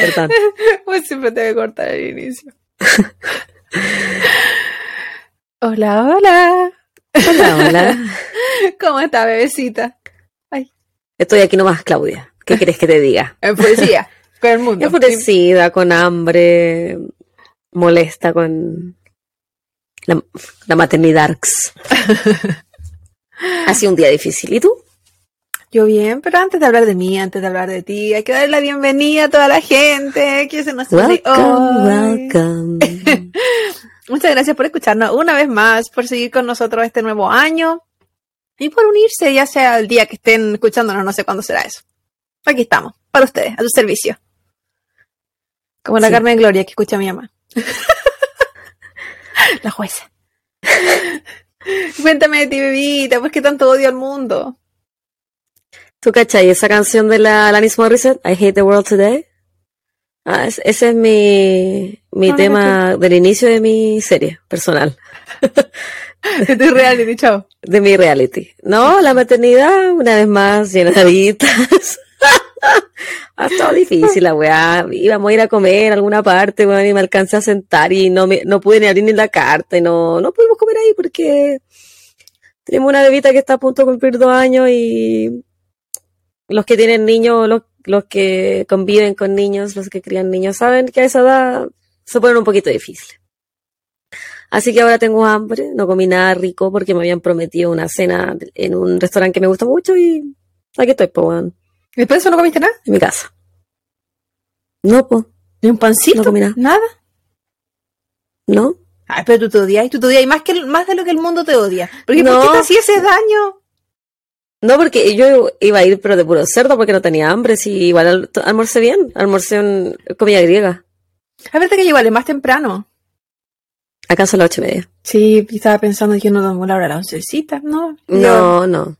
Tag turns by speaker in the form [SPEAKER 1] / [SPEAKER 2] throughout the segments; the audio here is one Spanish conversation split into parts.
[SPEAKER 1] Perdón.
[SPEAKER 2] Pues siempre te voy a cortar el inicio. hola, hola.
[SPEAKER 1] Hola, hola.
[SPEAKER 2] ¿Cómo está, bebecita?
[SPEAKER 1] Estoy aquí nomás, Claudia. ¿Qué quieres que te diga?
[SPEAKER 2] Enfurecida con el mundo.
[SPEAKER 1] Enfurecida, con hambre, molesta con la, la maternidad. Ha sido un día difícil. ¿Y tú?
[SPEAKER 2] Yo bien, pero antes de hablar de mí, antes de hablar de ti, hay que darle la bienvenida a toda la gente que se nos hoy.
[SPEAKER 1] welcome.
[SPEAKER 2] Muchas gracias por escucharnos una vez más, por seguir con nosotros este nuevo año y por unirse, ya sea el día que estén escuchándonos, no sé cuándo será eso. Aquí estamos, para ustedes, a tu servicio. Como la
[SPEAKER 1] Sí.
[SPEAKER 2] Carmen Gloria que escucha a mi mamá. la jueza. Cuéntame de ti, bebita, ¿por qué tanto odio al mundo?
[SPEAKER 1] ¿Tú cachai esa canción de la Alanis Morissette? I Hate the World Today. Ah, es- ese es mi, mi
[SPEAKER 2] No, no
[SPEAKER 1] tema del inicio de mi serie personal,
[SPEAKER 2] De tu reality, chao.
[SPEAKER 1] de mi reality. No, la maternidad, una vez más, llenaditas. ha estado difícil la weá. Íbamos a ir a comer a alguna parte, weón, y me alcancé a sentar y no me, no pude ni abrir ni la carta y no, no pudimos comer ahí porque tenemos una bebita que está a punto de cumplir dos años y los que tienen niños, los, los que conviven con niños, los que crían niños, saben que a esa edad se ponen un poquito difíciles. Así que ahora tengo hambre, no comí nada rico porque me habían prometido una cena en un restaurante que me gusta mucho y aquí estoy, weón,
[SPEAKER 2] ¿Después de eso no comiste nada?
[SPEAKER 1] en mi casa. No, po,
[SPEAKER 2] ¿Ni un pancito?
[SPEAKER 1] No comí nada.
[SPEAKER 2] ¿Nada?
[SPEAKER 1] no.
[SPEAKER 2] Ay, pero tú te odias, tú te odias más, que, más de lo que el mundo te odia. Porque
[SPEAKER 1] No.
[SPEAKER 2] ¿por qué te hacía ese daño?
[SPEAKER 1] No, porque yo iba a ir, pero de puro cerdo porque no tenía hambre. Sí, igual al- almorcé bien, almorcé en comida griega.
[SPEAKER 2] A ver, que igual es más temprano.
[SPEAKER 1] Acá son las ocho y media.
[SPEAKER 2] Sí, estaba pensando que no tomo la hora a la oncecita, ¿no? Yo-
[SPEAKER 1] No,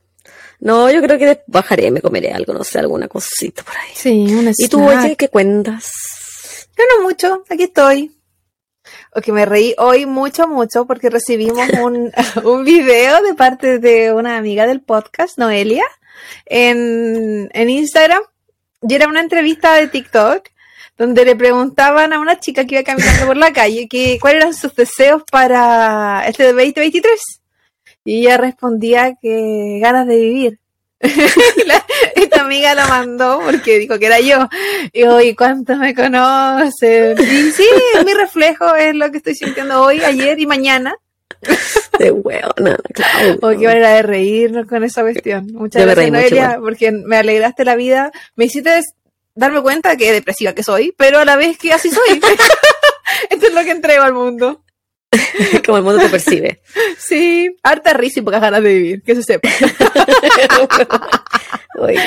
[SPEAKER 1] no. Yo creo que bajaré, me comeré algo, no sé, alguna cosita por ahí.
[SPEAKER 2] Sí, un
[SPEAKER 1] ¿Y tú,
[SPEAKER 2] snack.
[SPEAKER 1] oye, qué cuentas?
[SPEAKER 2] Yo no mucho, aquí estoy. O que me reí hoy mucho, mucho, porque recibimos un, un video de parte de una amiga del podcast, Noelia, en, en Instagram. Y era una entrevista de TikTok, donde le preguntaban a una chica que iba caminando por la calle que cuáles eran sus deseos para este 2023. Y ella respondía que ganas de vivir. La- esta amiga la mandó porque dijo que era yo. Y hoy, ¿cuántos me conocen? Y sí, es mi reflejo, es lo que estoy sintiendo hoy, ayer y mañana.
[SPEAKER 1] De hueona, claro.
[SPEAKER 2] Hoy qué manera de reírnos con esa cuestión. Muchas
[SPEAKER 1] Yo
[SPEAKER 2] gracias,
[SPEAKER 1] mucho
[SPEAKER 2] Noelia, porque me alegraste la vida. Me hiciste darme cuenta que depresiva que soy, pero a la vez que así soy. Esto es lo que entrego al mundo.
[SPEAKER 1] Como el mundo te percibe.
[SPEAKER 2] Sí, harta risa y pocas ganas de vivir, que se sepa.
[SPEAKER 1] Oye,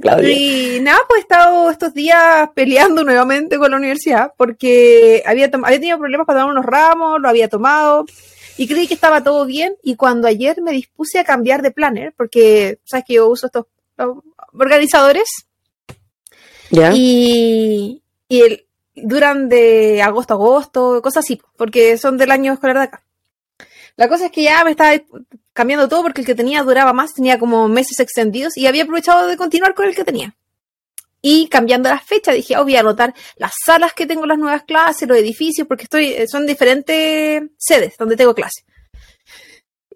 [SPEAKER 1] Claudia.
[SPEAKER 2] Y nada, pues he estado estos días peleando nuevamente con la universidad porque había, tenido problemas para tomar unos ramos, lo había tomado y creí que estaba todo bien. Y cuando ayer me dispuse a cambiar de planner, porque sabes que yo uso estos organizadores
[SPEAKER 1] ¿Ya?
[SPEAKER 2] y, y el- duran de agosto a agosto, cosas así, porque son del año escolar de acá. La cosa es que ya me estaba cambiando todo porque el que tenía duraba más, tenía como meses extendidos y había aprovechado de continuar con el que tenía. Y cambiando las fechas, dije, oh, voy a anotar las salas que tengo las nuevas clases, los edificios, porque estoy, eh, son diferentes sedes donde tengo clases.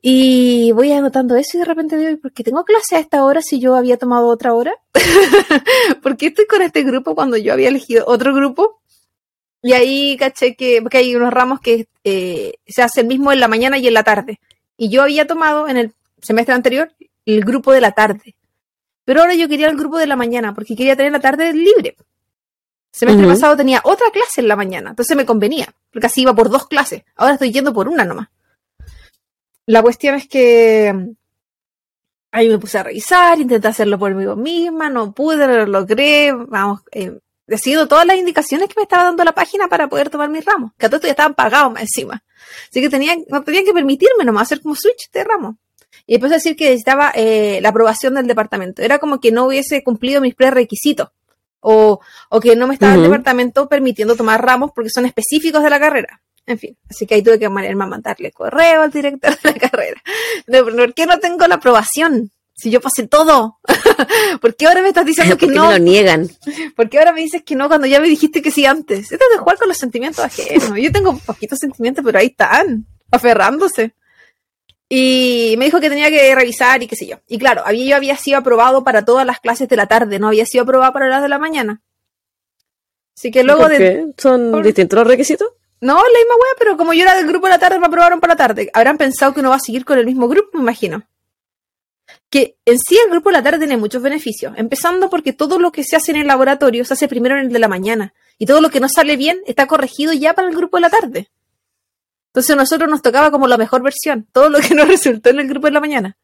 [SPEAKER 2] Y voy anotando eso y de repente veo, ¿por qué tengo clase a esta hora si yo había tomado otra hora? ¿Por qué estoy con este grupo cuando yo había elegido otro grupo? Y ahí caché que, porque hay unos ramos que eh, se hacen mismo en la mañana y en la tarde. Y yo había tomado en el semestre anterior el grupo de la tarde. Pero ahora yo quería el grupo de la mañana porque quería tener la tarde libre. El semestre pasado tenía otra clase en la mañana, entonces me convenía, porque así iba por dos clases. Ahora estoy yendo por una nomás. La cuestión es que ahí me puse a revisar, intenté hacerlo por mí misma, no pude, no lo logré, vamos, eh, decidiendo todas las indicaciones que me estaba dando la página para poder tomar mis ramos, que a todo esto ya estaban pagados más encima. Así que tenían, no tenían que permitirme nomás hacer como switch de ramos. Y después decir que necesitaba eh, la aprobación del departamento. Era como que no hubiese cumplido mis prerequisitos. O, o que no me estaba el departamento permitiendo tomar ramos porque son específicos de la carrera. En fin, así que ahí tuve que mandarle correo al director de la carrera. Pero ¿Por qué no tengo la aprobación? Si yo pasé todo. ¿Por qué ahora me estás diciendo que
[SPEAKER 1] ¿Por qué
[SPEAKER 2] no?
[SPEAKER 1] me lo niegan?
[SPEAKER 2] ¿Por qué ahora me dices que no cuando ya me dijiste que sí antes? Esto es de jugar con los sentimientos ajenos. Yo tengo poquitos sentimientos, pero ahí están, aferrándose. Y me dijo que tenía que revisar y qué sé yo. Y claro, había, yo había sido aprobado para todas las clases de la tarde, no había sido aprobado para las de la mañana. Así que luego
[SPEAKER 1] ¿Por
[SPEAKER 2] de...
[SPEAKER 1] qué? ¿Son
[SPEAKER 2] por-
[SPEAKER 1] distintos los requisitos?
[SPEAKER 2] No, la misma wea, pero como yo era del grupo de la tarde, me aprobaron para la tarde. Habrán pensado que uno va a seguir con el mismo grupo, me imagino. Que en sí el grupo de la tarde tiene muchos beneficios. Empezando porque todo lo que se hace en el laboratorio se hace primero en el de la mañana. Y todo lo que no sale bien está corregido ya para el grupo de la tarde. Entonces a nosotros nos tocaba como la mejor versión. Todo lo que nos resultó en el grupo de la mañana.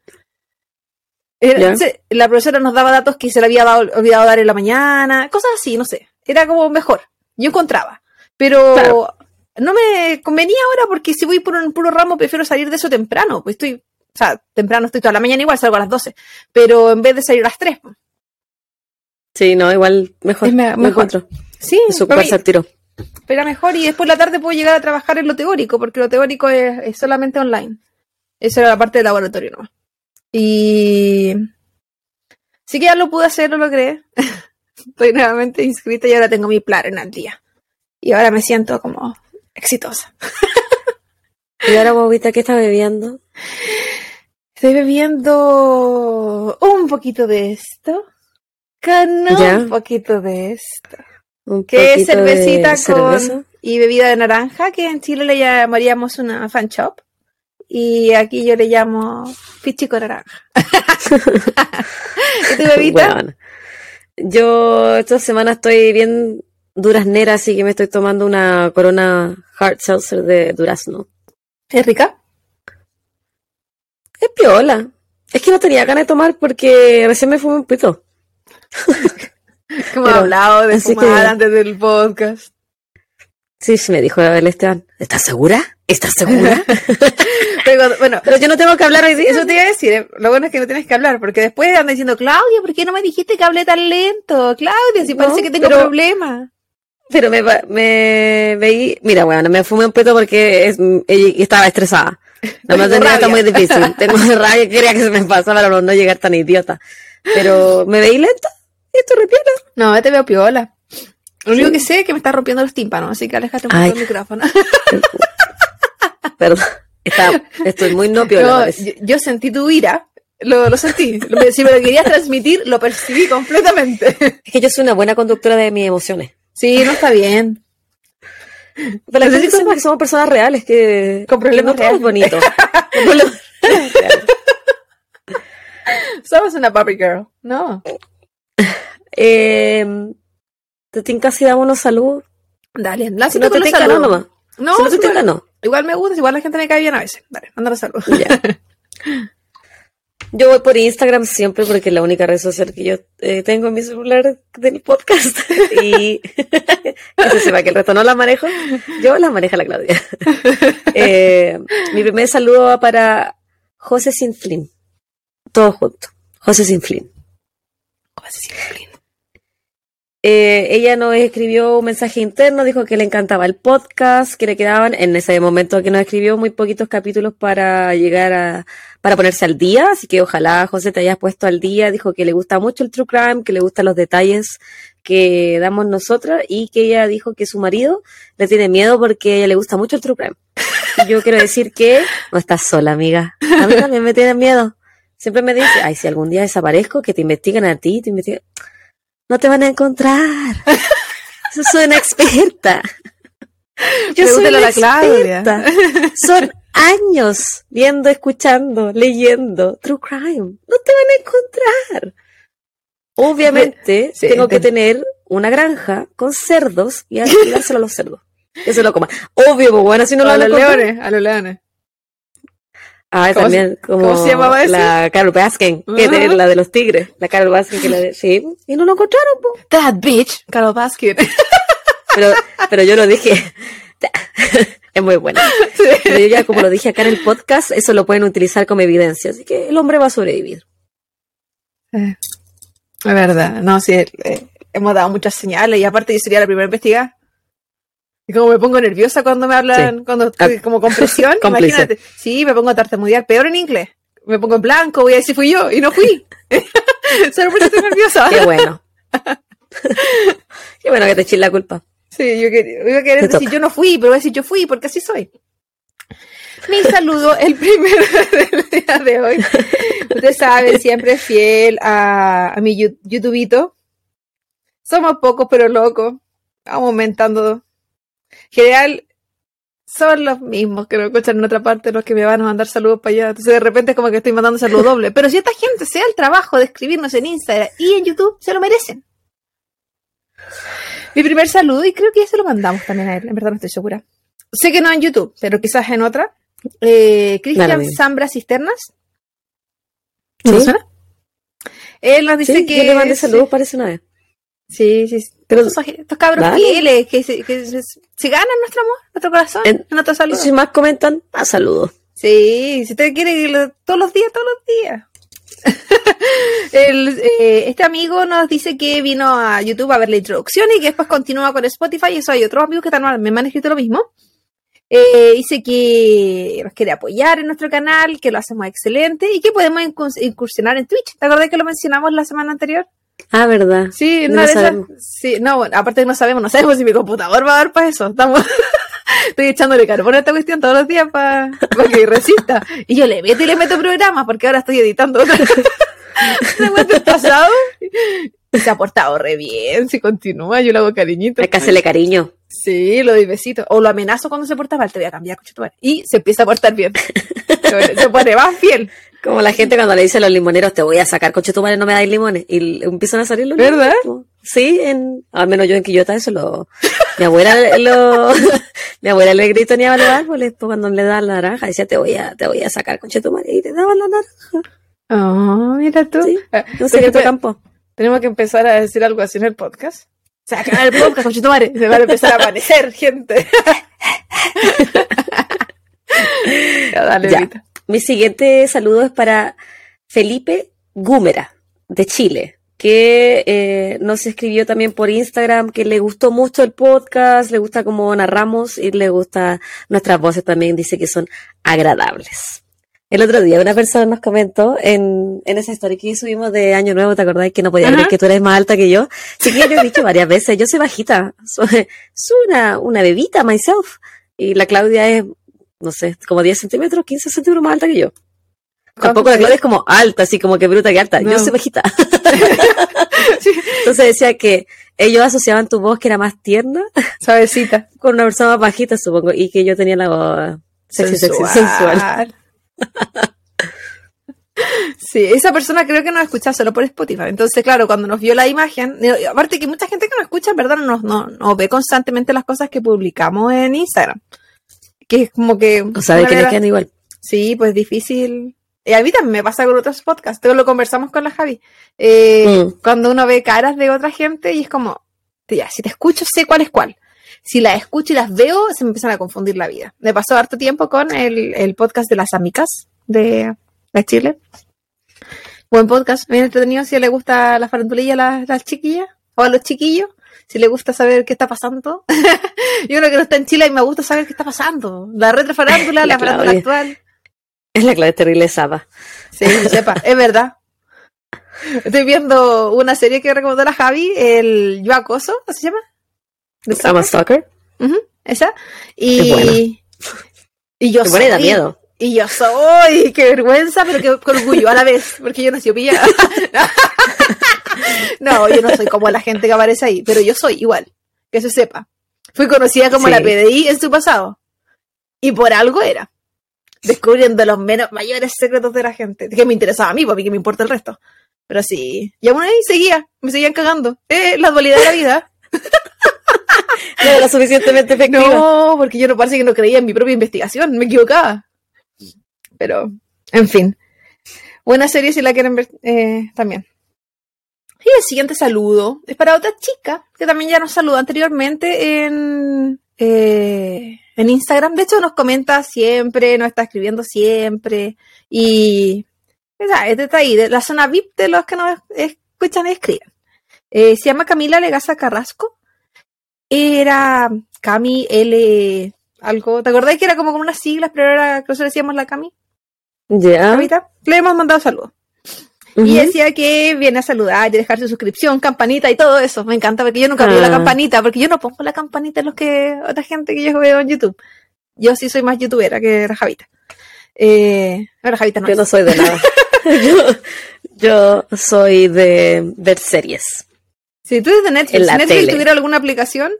[SPEAKER 2] La profesora nos daba datos que se le había dado- olvidado dar en la mañana, cosas así, no sé. Era como mejor. Yo encontraba. Pero
[SPEAKER 1] Claro.
[SPEAKER 2] no me convenía ahora porque si voy por un puro ramo prefiero salir de eso temprano. Pues estoy, o sea, temprano estoy toda la mañana igual, salgo a las 12. Pero en vez de salir a las 3. pues.
[SPEAKER 1] Sí, no, igual mejor.
[SPEAKER 2] Es me-
[SPEAKER 1] me
[SPEAKER 2] mejor.
[SPEAKER 1] encuentro.
[SPEAKER 2] Sí,
[SPEAKER 1] al tiro.
[SPEAKER 2] era mejor y después la tarde puedo llegar a trabajar en lo teórico porque lo teórico es, es solamente online. Esa era la parte del laboratorio nomás. Y... Sí que ya lo pude hacer, lo logré. Estoy nuevamente inscrita y ahora tengo mi plan en al día. Y ahora me siento como exitosa.
[SPEAKER 1] ¿Y ahora, bobita, qué está bebiendo?
[SPEAKER 2] Estoy bebiendo un poquito de esto. Con
[SPEAKER 1] Ya.
[SPEAKER 2] un poquito de esto.
[SPEAKER 1] Un
[SPEAKER 2] Que es cervecita
[SPEAKER 1] cerveza.
[SPEAKER 2] con y bebida de naranja, que en Chile le llamaríamos una fan shop. Y aquí yo le llamo pichico naranja. ¿Y tu?
[SPEAKER 1] Bueno, yo esta semana estoy bien duraznera, así que me estoy tomando una corona hard seltzer de durazno.
[SPEAKER 2] ¿Es rica?
[SPEAKER 1] Es piola. Es que no tenía ganas de tomar porque recién me fumé un pito.
[SPEAKER 2] Como
[SPEAKER 1] Pero,
[SPEAKER 2] he hablado de fumar
[SPEAKER 1] que-
[SPEAKER 2] antes del podcast.
[SPEAKER 1] Sí, sí, me dijo el Esteban. ¿Estás segura? ¿Estás segura?
[SPEAKER 2] Pero bueno,
[SPEAKER 1] Pero yo no tengo que hablar hoy día.
[SPEAKER 2] eso te iba a decir. eh, Lo bueno es que no tienes que hablar, porque después andan diciendo, Claudia, ¿por qué no me dijiste que hablé tan lento? Claudia, si
[SPEAKER 1] No,
[SPEAKER 2] parece que tengo
[SPEAKER 1] pero-
[SPEAKER 2] problemas.
[SPEAKER 1] Pero me, veí, mira, bueno, me fumé un peto porque es- estaba estresada.
[SPEAKER 2] Tengo
[SPEAKER 1] maternidad está muy difícil. Tengo rabia, quería que se me pasara para no, llegar tan idiota. Pero me veí lenta y estoy repiola.
[SPEAKER 2] No, te veo piola. Lo único que sé es que me está rompiendo los tímpanos, así que aléjate un poco del micrófono.
[SPEAKER 1] Perdón, está, estoy muy no piola.
[SPEAKER 2] No, yo, yo sentí tu ira, lo, lo sentí. Si me lo querías transmitir, lo percibí completamente.
[SPEAKER 1] Es que yo soy una buena conductora de mis emociones.
[SPEAKER 2] Sí, no está bien.
[SPEAKER 1] Pero la gente que somos personas reales, que
[SPEAKER 2] Con problemas
[SPEAKER 1] no
[SPEAKER 2] reales.
[SPEAKER 1] bonito. Con problemas reales.
[SPEAKER 2] Somos una puppy girl. No.
[SPEAKER 1] Eh, te tinca si damos unos saludos.
[SPEAKER 2] Dale,
[SPEAKER 1] Si
[SPEAKER 2] lánzate
[SPEAKER 1] no te
[SPEAKER 2] los
[SPEAKER 1] tinca, no, nomás.
[SPEAKER 2] No,
[SPEAKER 1] si no te
[SPEAKER 2] igual,
[SPEAKER 1] tinca, no.
[SPEAKER 2] igual me gusta, igual la gente me cae bien a veces. Dale, mándale saludos.
[SPEAKER 1] Ya. Yo voy por Instagram siempre porque es la única red social que yo eh, tengo en mi celular del podcast. Y se sepa que el resto no la manejo. Yo la maneja la Claudia. Eh, mi primer saludo va para José Sinflin. Todo junto. José Sinflin. Eh, ella nos escribió un mensaje interno, dijo que le encantaba el podcast, que le quedaban en ese momento que nos escribió muy poquitos capítulos para llegar a, para ponerse al día, así que ojalá José te hayas puesto al día, dijo que le gusta mucho el true crime, que le gustan los detalles que damos nosotras y que ella dijo que su marido le tiene miedo porque a ella le gusta mucho el true crime. Y yo quiero decir que no estás sola, amiga. A mí también me tienen miedo. Siempre me dice, ay, si algún día desaparezco, que te investigan a ti, te investigan no te van a encontrar. Yo soy una experta. Yo soy una
[SPEAKER 2] a la Claudia.
[SPEAKER 1] Son años viendo, escuchando, leyendo True Crime. No te van a encontrar. Obviamente
[SPEAKER 2] Sí,
[SPEAKER 1] tengo que tener una granja con cerdos y dárselo a los cerdos. Que se lo coman. Obvio, pues bueno, si no lo
[SPEAKER 2] a
[SPEAKER 1] van a
[SPEAKER 2] los leones, a los leones.
[SPEAKER 1] Ah,
[SPEAKER 2] ¿Cómo
[SPEAKER 1] también como
[SPEAKER 2] cómo se llamaba ese?
[SPEAKER 1] la Carol Baskin, que
[SPEAKER 2] Ajá.
[SPEAKER 1] es la de los tigres. La Carol Baskin que la de... Sí, y no lo encontraron, pues.
[SPEAKER 2] That bitch, Carol Baskin.
[SPEAKER 1] Pero, pero yo lo dije. es muy bueno. Pero yo ya, como lo dije acá en el podcast, eso lo pueden utilizar como evidencia. Así que el hombre va a sobrevivir.
[SPEAKER 2] Es verdad, no, sí, eh, hemos dado muchas señales y aparte yo sería la primera en investigar. Y como me pongo nerviosa cuando me hablan,
[SPEAKER 1] Sí.
[SPEAKER 2] cuando
[SPEAKER 1] Ah,
[SPEAKER 2] como con presión, imagínate. Sí, me pongo a tartamudear peor en inglés. Me pongo en blanco, voy a decir fui yo, y no fui. Solo porque estoy nerviosa.
[SPEAKER 1] Qué bueno. Qué bueno que te eches la culpa.
[SPEAKER 2] Sí, yo quería, iba a querer decir
[SPEAKER 1] toca.
[SPEAKER 2] yo no fui, pero voy a decir yo fui, porque así soy. Mi saludo, el primero del día de hoy. Ustedes saben, siempre fiel a, a mi YouTubito. Somos pocos, pero locos. Vamos aumentando. General, son los mismos que me escuchan en otra parte los que me van a mandar saludos para allá. Entonces de repente es como que estoy mandando saludos doble. Pero si esta gente se da el trabajo de escribirnos en Instagram y en YouTube, se lo merecen. Mi primer saludo, y creo que ya se lo mandamos también a él, en verdad no estoy segura. Sé que no en YouTube, pero quizás en otra. Eh, Cristian. Zambra Cisternas.
[SPEAKER 1] ¿Sí?
[SPEAKER 2] ¿No suena? Él nos dice
[SPEAKER 1] Sí,
[SPEAKER 2] que.
[SPEAKER 1] yo le mandé saludos, parece una vez.
[SPEAKER 2] Sí, sí. sí.
[SPEAKER 1] Pero
[SPEAKER 2] Estos, estos cabros
[SPEAKER 1] Dale.
[SPEAKER 2] fieles que, se, que se, se ganan nuestro amor, nuestro corazón,
[SPEAKER 1] En-
[SPEAKER 2] nuestro saludo.
[SPEAKER 1] si más comentan, más saludos.
[SPEAKER 2] Sí, si usted quiere todos los días, todos los días. El, eh, este amigo nos dice que vino a YouTube a ver la introducción y que después continúa con Spotify. Y eso hay otros amigos que también me han escrito lo mismo. Eh, dice que nos quiere apoyar en nuestro canal, que lo hacemos excelente y que podemos incurs- incursionar en Twitch. ¿Te acordás que lo mencionamos la semana anterior?
[SPEAKER 1] Ah, verdad.
[SPEAKER 2] Sí,
[SPEAKER 1] No
[SPEAKER 2] esas.
[SPEAKER 1] sabemos.
[SPEAKER 2] Sí, no, bueno, aparte que no sabemos, no sabemos si mi computador va a dar para eso. Estamos. Estoy echándole carbón a esta cuestión todos los días para que resista. Y yo le meto y le meto programas porque ahora estoy editando otra pasado. Y se ha portado re bien, si continúa, yo le hago cariñito.
[SPEAKER 1] Hay que hacerle cariño.
[SPEAKER 2] Sí, lo doy besito. O lo amenazo cuando se porta mal, te voy a cambiar, coche. Y se empieza a portar bien. Se pone más fiel.
[SPEAKER 1] Como la gente cuando le dice a los limoneros, te voy a sacar, coche tu madre, no me dais limones. Y empiezan a salir los
[SPEAKER 2] ¿Verdad?
[SPEAKER 1] limones. Sí, en, al menos yo en Quillota eso lo... Mi abuela lo... mi abuela le gritoneaba a los árboles pues, cuando le daban la naranja. Decía, te voy a, te voy a sacar, coche tu madre. Y te daban la naranja.
[SPEAKER 2] Oh, mira tú.
[SPEAKER 1] Sí,
[SPEAKER 2] Ah,
[SPEAKER 1] Un secreto de campo.
[SPEAKER 2] Tenemos que empezar a decir algo así en el podcast. Va acabar el podcast, conchetumare. Se van a empezar a aparecer, gente. ya, dale,
[SPEAKER 1] Ya. Mi siguiente saludo es para Felipe Gúmera, de Chile, que eh, nos escribió también por Instagram que le gustó mucho el podcast, le gusta cómo narramos y le gusta nuestras voces también, dice que son agradables. El otro día una persona nos comentó en, en esa historia que subimos de Año Nuevo, ¿te acordás que no podía creer que tú eres más alta que yo? Sí que yo he dicho varias veces, yo soy bajita, soy, soy una, una bebita myself. Y la Claudia es, no sé, como 10 centímetros, 15 centímetros más alta que yo. Tampoco la Claudia es como alta, así como que bruta que alta.
[SPEAKER 2] No.
[SPEAKER 1] Yo soy bajita.
[SPEAKER 2] Sí,
[SPEAKER 1] Entonces decía que ellos asociaban tu voz que era más tierna
[SPEAKER 2] Suavecita.
[SPEAKER 1] con una persona más bajita, supongo, y que yo tenía la voz sexy, sexy, sensual.
[SPEAKER 2] Sí, esa persona creo que nos escucha solo por Spotify. Entonces, claro, cuando nos vio la imagen, aparte que mucha gente que nos escucha, en verdad, no, nos- no, no ve constantemente las cosas que publicamos en Instagram. Que es como que.
[SPEAKER 1] O sea, de
[SPEAKER 2] una
[SPEAKER 1] que les quedan igual.
[SPEAKER 2] Sí, pues difícil. Y a mí también me pasa con otros podcasts. Esto lo conversamos con la Javi. Eh,
[SPEAKER 1] Mm.
[SPEAKER 2] Cuando uno ve caras de otra gente y es como, ya, si te escucho, sé cuál es cuál. Si las escucho y las veo, se me empiezan a confundir la vida. Me pasó harto tiempo con el, el podcast de las amigas de, de Chile. Buen podcast, bien entretenido si le gusta la farandulilla a las, las chiquillas o a los chiquillos. Si le gusta saber qué está pasando. Yo creo que no está en Chile y me gusta saber qué está pasando. La retrofarándula, la
[SPEAKER 1] La
[SPEAKER 2] farándula actual.
[SPEAKER 1] Es la clave terrible Saba.
[SPEAKER 2] Sí, sepa, es verdad. Estoy viendo una serie que recomendó la Javi, el Yo Acoso, ¿cómo se llama?
[SPEAKER 1] A
[SPEAKER 2] Stalker. esa. Y, y yo
[SPEAKER 1] pone da
[SPEAKER 2] soy.
[SPEAKER 1] miedo.
[SPEAKER 2] Y yo soy, qué vergüenza, pero qué, orgullo a la vez, porque yo nací pilla. no, yo no soy como la gente que aparece ahí, pero yo soy igual, que se sepa. Fui conocida como
[SPEAKER 1] Sí.
[SPEAKER 2] la PDI en su pasado. Y por algo era. Descubriendo los menos mayores secretos de la gente. Que me interesaba a mí, porque me importa el resto. Pero sí. Y aún ahí seguía, me seguían cagando. Eh, la dualidad de la vida.
[SPEAKER 1] No era suficientemente efectiva.
[SPEAKER 2] No, porque yo no parece que no creía en mi propia investigación, me equivocaba. Pero, en fin. Buena serie si la quieren ver eh, también. Y el siguiente saludo es para otra chica que también ya nos saludó anteriormente en, eh, en Instagram. De hecho, nos comenta siempre, nos está escribiendo siempre. Y esa, este está ahí, de la zona VIP de los que nos escuchan y escriben. Eh, se llama Camila Legaza Carrasco. era Cami L algo. ¿Te acordás que era como con unas siglas, pero era, que nosotros decíamos la Cami?
[SPEAKER 1] Ya.
[SPEAKER 2] Le hemos mandado saludos. Y decía que viene a saludar y dejar su suscripción, campanita y todo eso. Me encanta porque yo nunca veo la
[SPEAKER 1] Ah.
[SPEAKER 2] campanita, porque yo no pongo la campanita en los que otra gente que yo veo en YouTube. Yo sí soy más youtubera que Rajavita. Eh, no, Rajavita no.
[SPEAKER 1] Yo
[SPEAKER 2] es.
[SPEAKER 1] no soy de nada. yo, yo soy de ver series.
[SPEAKER 2] Si tú eres de Netflix, si Netflix
[SPEAKER 1] tele.
[SPEAKER 2] tuviera alguna aplicación,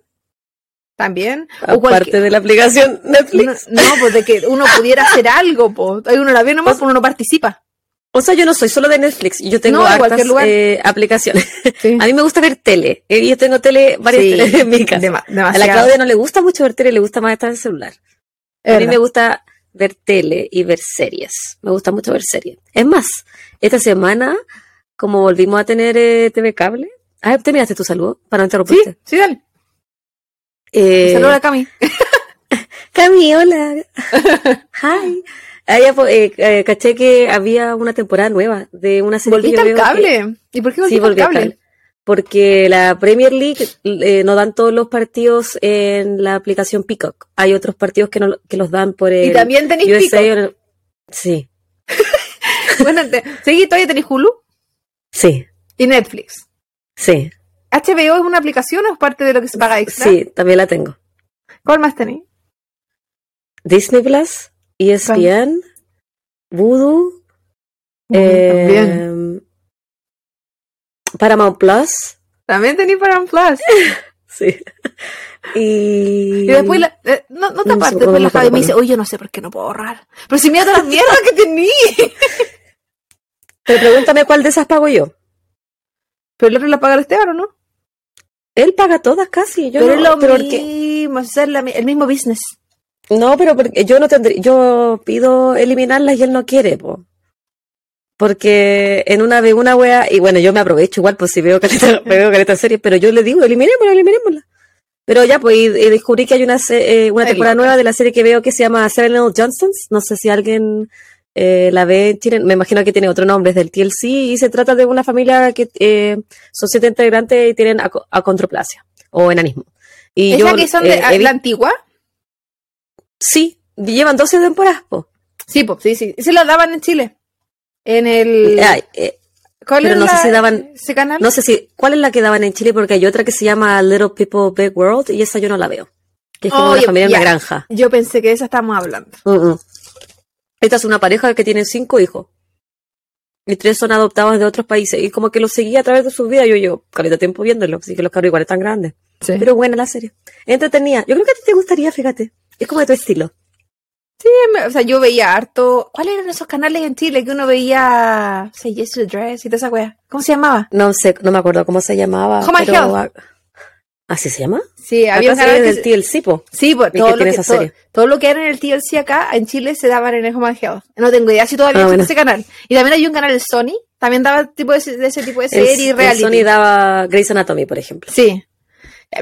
[SPEAKER 2] también.
[SPEAKER 1] Aparte de la aplicación
[SPEAKER 2] No,
[SPEAKER 1] Netflix.
[SPEAKER 2] no, pues de que uno pudiera hacer algo, pues. Uno la ve nomás, pues uno no participa.
[SPEAKER 1] O sea, yo no soy solo de Netflix. Yo tengo
[SPEAKER 2] No,
[SPEAKER 1] hartas
[SPEAKER 2] cualquier lugar.
[SPEAKER 1] eh, aplicaciones.
[SPEAKER 2] Sí.
[SPEAKER 1] A mí me gusta ver tele. Eh, Yo tengo tele, varias
[SPEAKER 2] Sí,
[SPEAKER 1] teles en mi casa.
[SPEAKER 2] Dema-
[SPEAKER 1] A la
[SPEAKER 2] demasiado.
[SPEAKER 1] Claudia no le gusta mucho ver tele, le gusta más estar en el celular.
[SPEAKER 2] Es
[SPEAKER 1] A mí me gusta ver tele y ver series. Me gusta mucho ver series. Es más, esta semana, como volvimos a tener eh, TV cable. Ah, terminaste tu saludo para no
[SPEAKER 2] Sí,
[SPEAKER 1] interrumpirte.
[SPEAKER 2] sí, dale.
[SPEAKER 1] Eh,
[SPEAKER 2] Saludos a Cami.
[SPEAKER 1] Cami, hola. Hi. Ah, ya, pues, eh, eh, caché que había una temporada nueva de una serie
[SPEAKER 2] Volviste al
[SPEAKER 1] que-
[SPEAKER 2] cable. ¿Y por qué
[SPEAKER 1] Sí,
[SPEAKER 2] volviste
[SPEAKER 1] volví al
[SPEAKER 2] cable?
[SPEAKER 1] cable. Porque la Premier League eh, no dan todos los partidos en la aplicación Peacock. Hay otros partidos que, no, que los dan por el
[SPEAKER 2] Y también tenéis
[SPEAKER 1] USA. el- Sí,
[SPEAKER 2] Bueno, te- sí, todavía tenéis Hulu
[SPEAKER 1] sí,
[SPEAKER 2] y Netflix.
[SPEAKER 1] sí,
[SPEAKER 2] ¿HBO es una aplicación o es parte de lo que se paga extra?
[SPEAKER 1] sí, también la tengo.
[SPEAKER 2] ¿Cuál más tenéis?
[SPEAKER 1] Disney Plus, ESPN, Voodoo, eh, Paramount Plus,
[SPEAKER 2] También tenéis Paramount Plus.
[SPEAKER 1] sí. Y,
[SPEAKER 2] Y después, la, eh, no, no te aparte, después la Javi me dice, oye, yo no sé por qué no puedo ahorrar. Pero si mira todas las mierdas que tení.
[SPEAKER 1] Pero pregúntame cuál de esas pago yo.
[SPEAKER 2] Pero el otro la paga el Esteban, ¿o no?
[SPEAKER 1] Él paga todas casi. Yo
[SPEAKER 2] pero
[SPEAKER 1] no,
[SPEAKER 2] es lo
[SPEAKER 1] pero
[SPEAKER 2] mismo, el mismo business.
[SPEAKER 1] No, pero porque yo no tendré, yo pido eliminarlas y él no quiere, po. Porque en una vez una wea, y bueno, yo me aprovecho igual, pues si veo caleta, veo caleta serie, pero yo le digo, eliminémosla, eliminémosla. Pero ya, pues, y, y descubrí que hay una, eh, una temporada nueva de la serie que veo que se llama Seven Little Johnsons. No sé si alguien eh, la ve en Chile, me imagino que tiene otro nombre, es del TLC, y se trata de una familia que eh, son siete integrantes y tienen acondroplasia o enanismo. Y
[SPEAKER 2] ¿Esa
[SPEAKER 1] yo,
[SPEAKER 2] que son de
[SPEAKER 1] eh,
[SPEAKER 2] la antigua?
[SPEAKER 1] Sí, llevan 12 temporadas, po.
[SPEAKER 2] Sí, pues, sí, sí. Sí la daban en Chile. En el...
[SPEAKER 1] Ay, eh,
[SPEAKER 2] ¿Cuál
[SPEAKER 1] pero no sé
[SPEAKER 2] la-
[SPEAKER 1] si daban-
[SPEAKER 2] ese canal?
[SPEAKER 1] no sé si, ¿cuál es la que daban en Chile? Porque hay otra que se llama Little People Big World y esa yo no la veo. Que es como
[SPEAKER 2] Oh,
[SPEAKER 1] una
[SPEAKER 2] ya-
[SPEAKER 1] familia en una
[SPEAKER 2] ya.
[SPEAKER 1] granja.
[SPEAKER 2] Yo pensé que de esa estábamos hablando.
[SPEAKER 1] Esta es una pareja que tiene cinco hijos. Y tres son adoptados de otros países. Y como que los seguía a través de sus vidas. Yo llevo caleta tiempo viéndolo. Así que los cabros igual están grandes.
[SPEAKER 2] Sí.
[SPEAKER 1] Pero buena la serie. Entretenida. Yo creo que a ti te gustaría, fíjate. Es como de tu estilo.
[SPEAKER 2] o sea, yo veía harto. ¿Cuáles eran esos canales en Chile que uno veía? Say Yes to the Dress y toda esa wea. ¿Cómo se llamaba?
[SPEAKER 1] No sé, no me acuerdo cómo se llamaba.
[SPEAKER 2] Home
[SPEAKER 1] pero,
[SPEAKER 2] Health.
[SPEAKER 1] ah, ¿Así se llama?
[SPEAKER 2] Sí, había
[SPEAKER 1] Acá
[SPEAKER 2] un canal
[SPEAKER 1] del TLC, po.
[SPEAKER 2] Sí,
[SPEAKER 1] que
[SPEAKER 2] todo lo que,
[SPEAKER 1] esa
[SPEAKER 2] todo,
[SPEAKER 1] serie.
[SPEAKER 2] todo lo que era en el TLC acá, en Chile, se daban en el Home Health. No tengo idea si todavía
[SPEAKER 1] Ah,
[SPEAKER 2] existe
[SPEAKER 1] bueno.
[SPEAKER 2] ese canal. Y también hay un canal de Sony, también daba tipo de, ese- de ese tipo de
[SPEAKER 1] El,
[SPEAKER 2] serie
[SPEAKER 1] el
[SPEAKER 2] reality.
[SPEAKER 1] Sony daba Grey's Anatomy, por ejemplo.
[SPEAKER 2] Sí.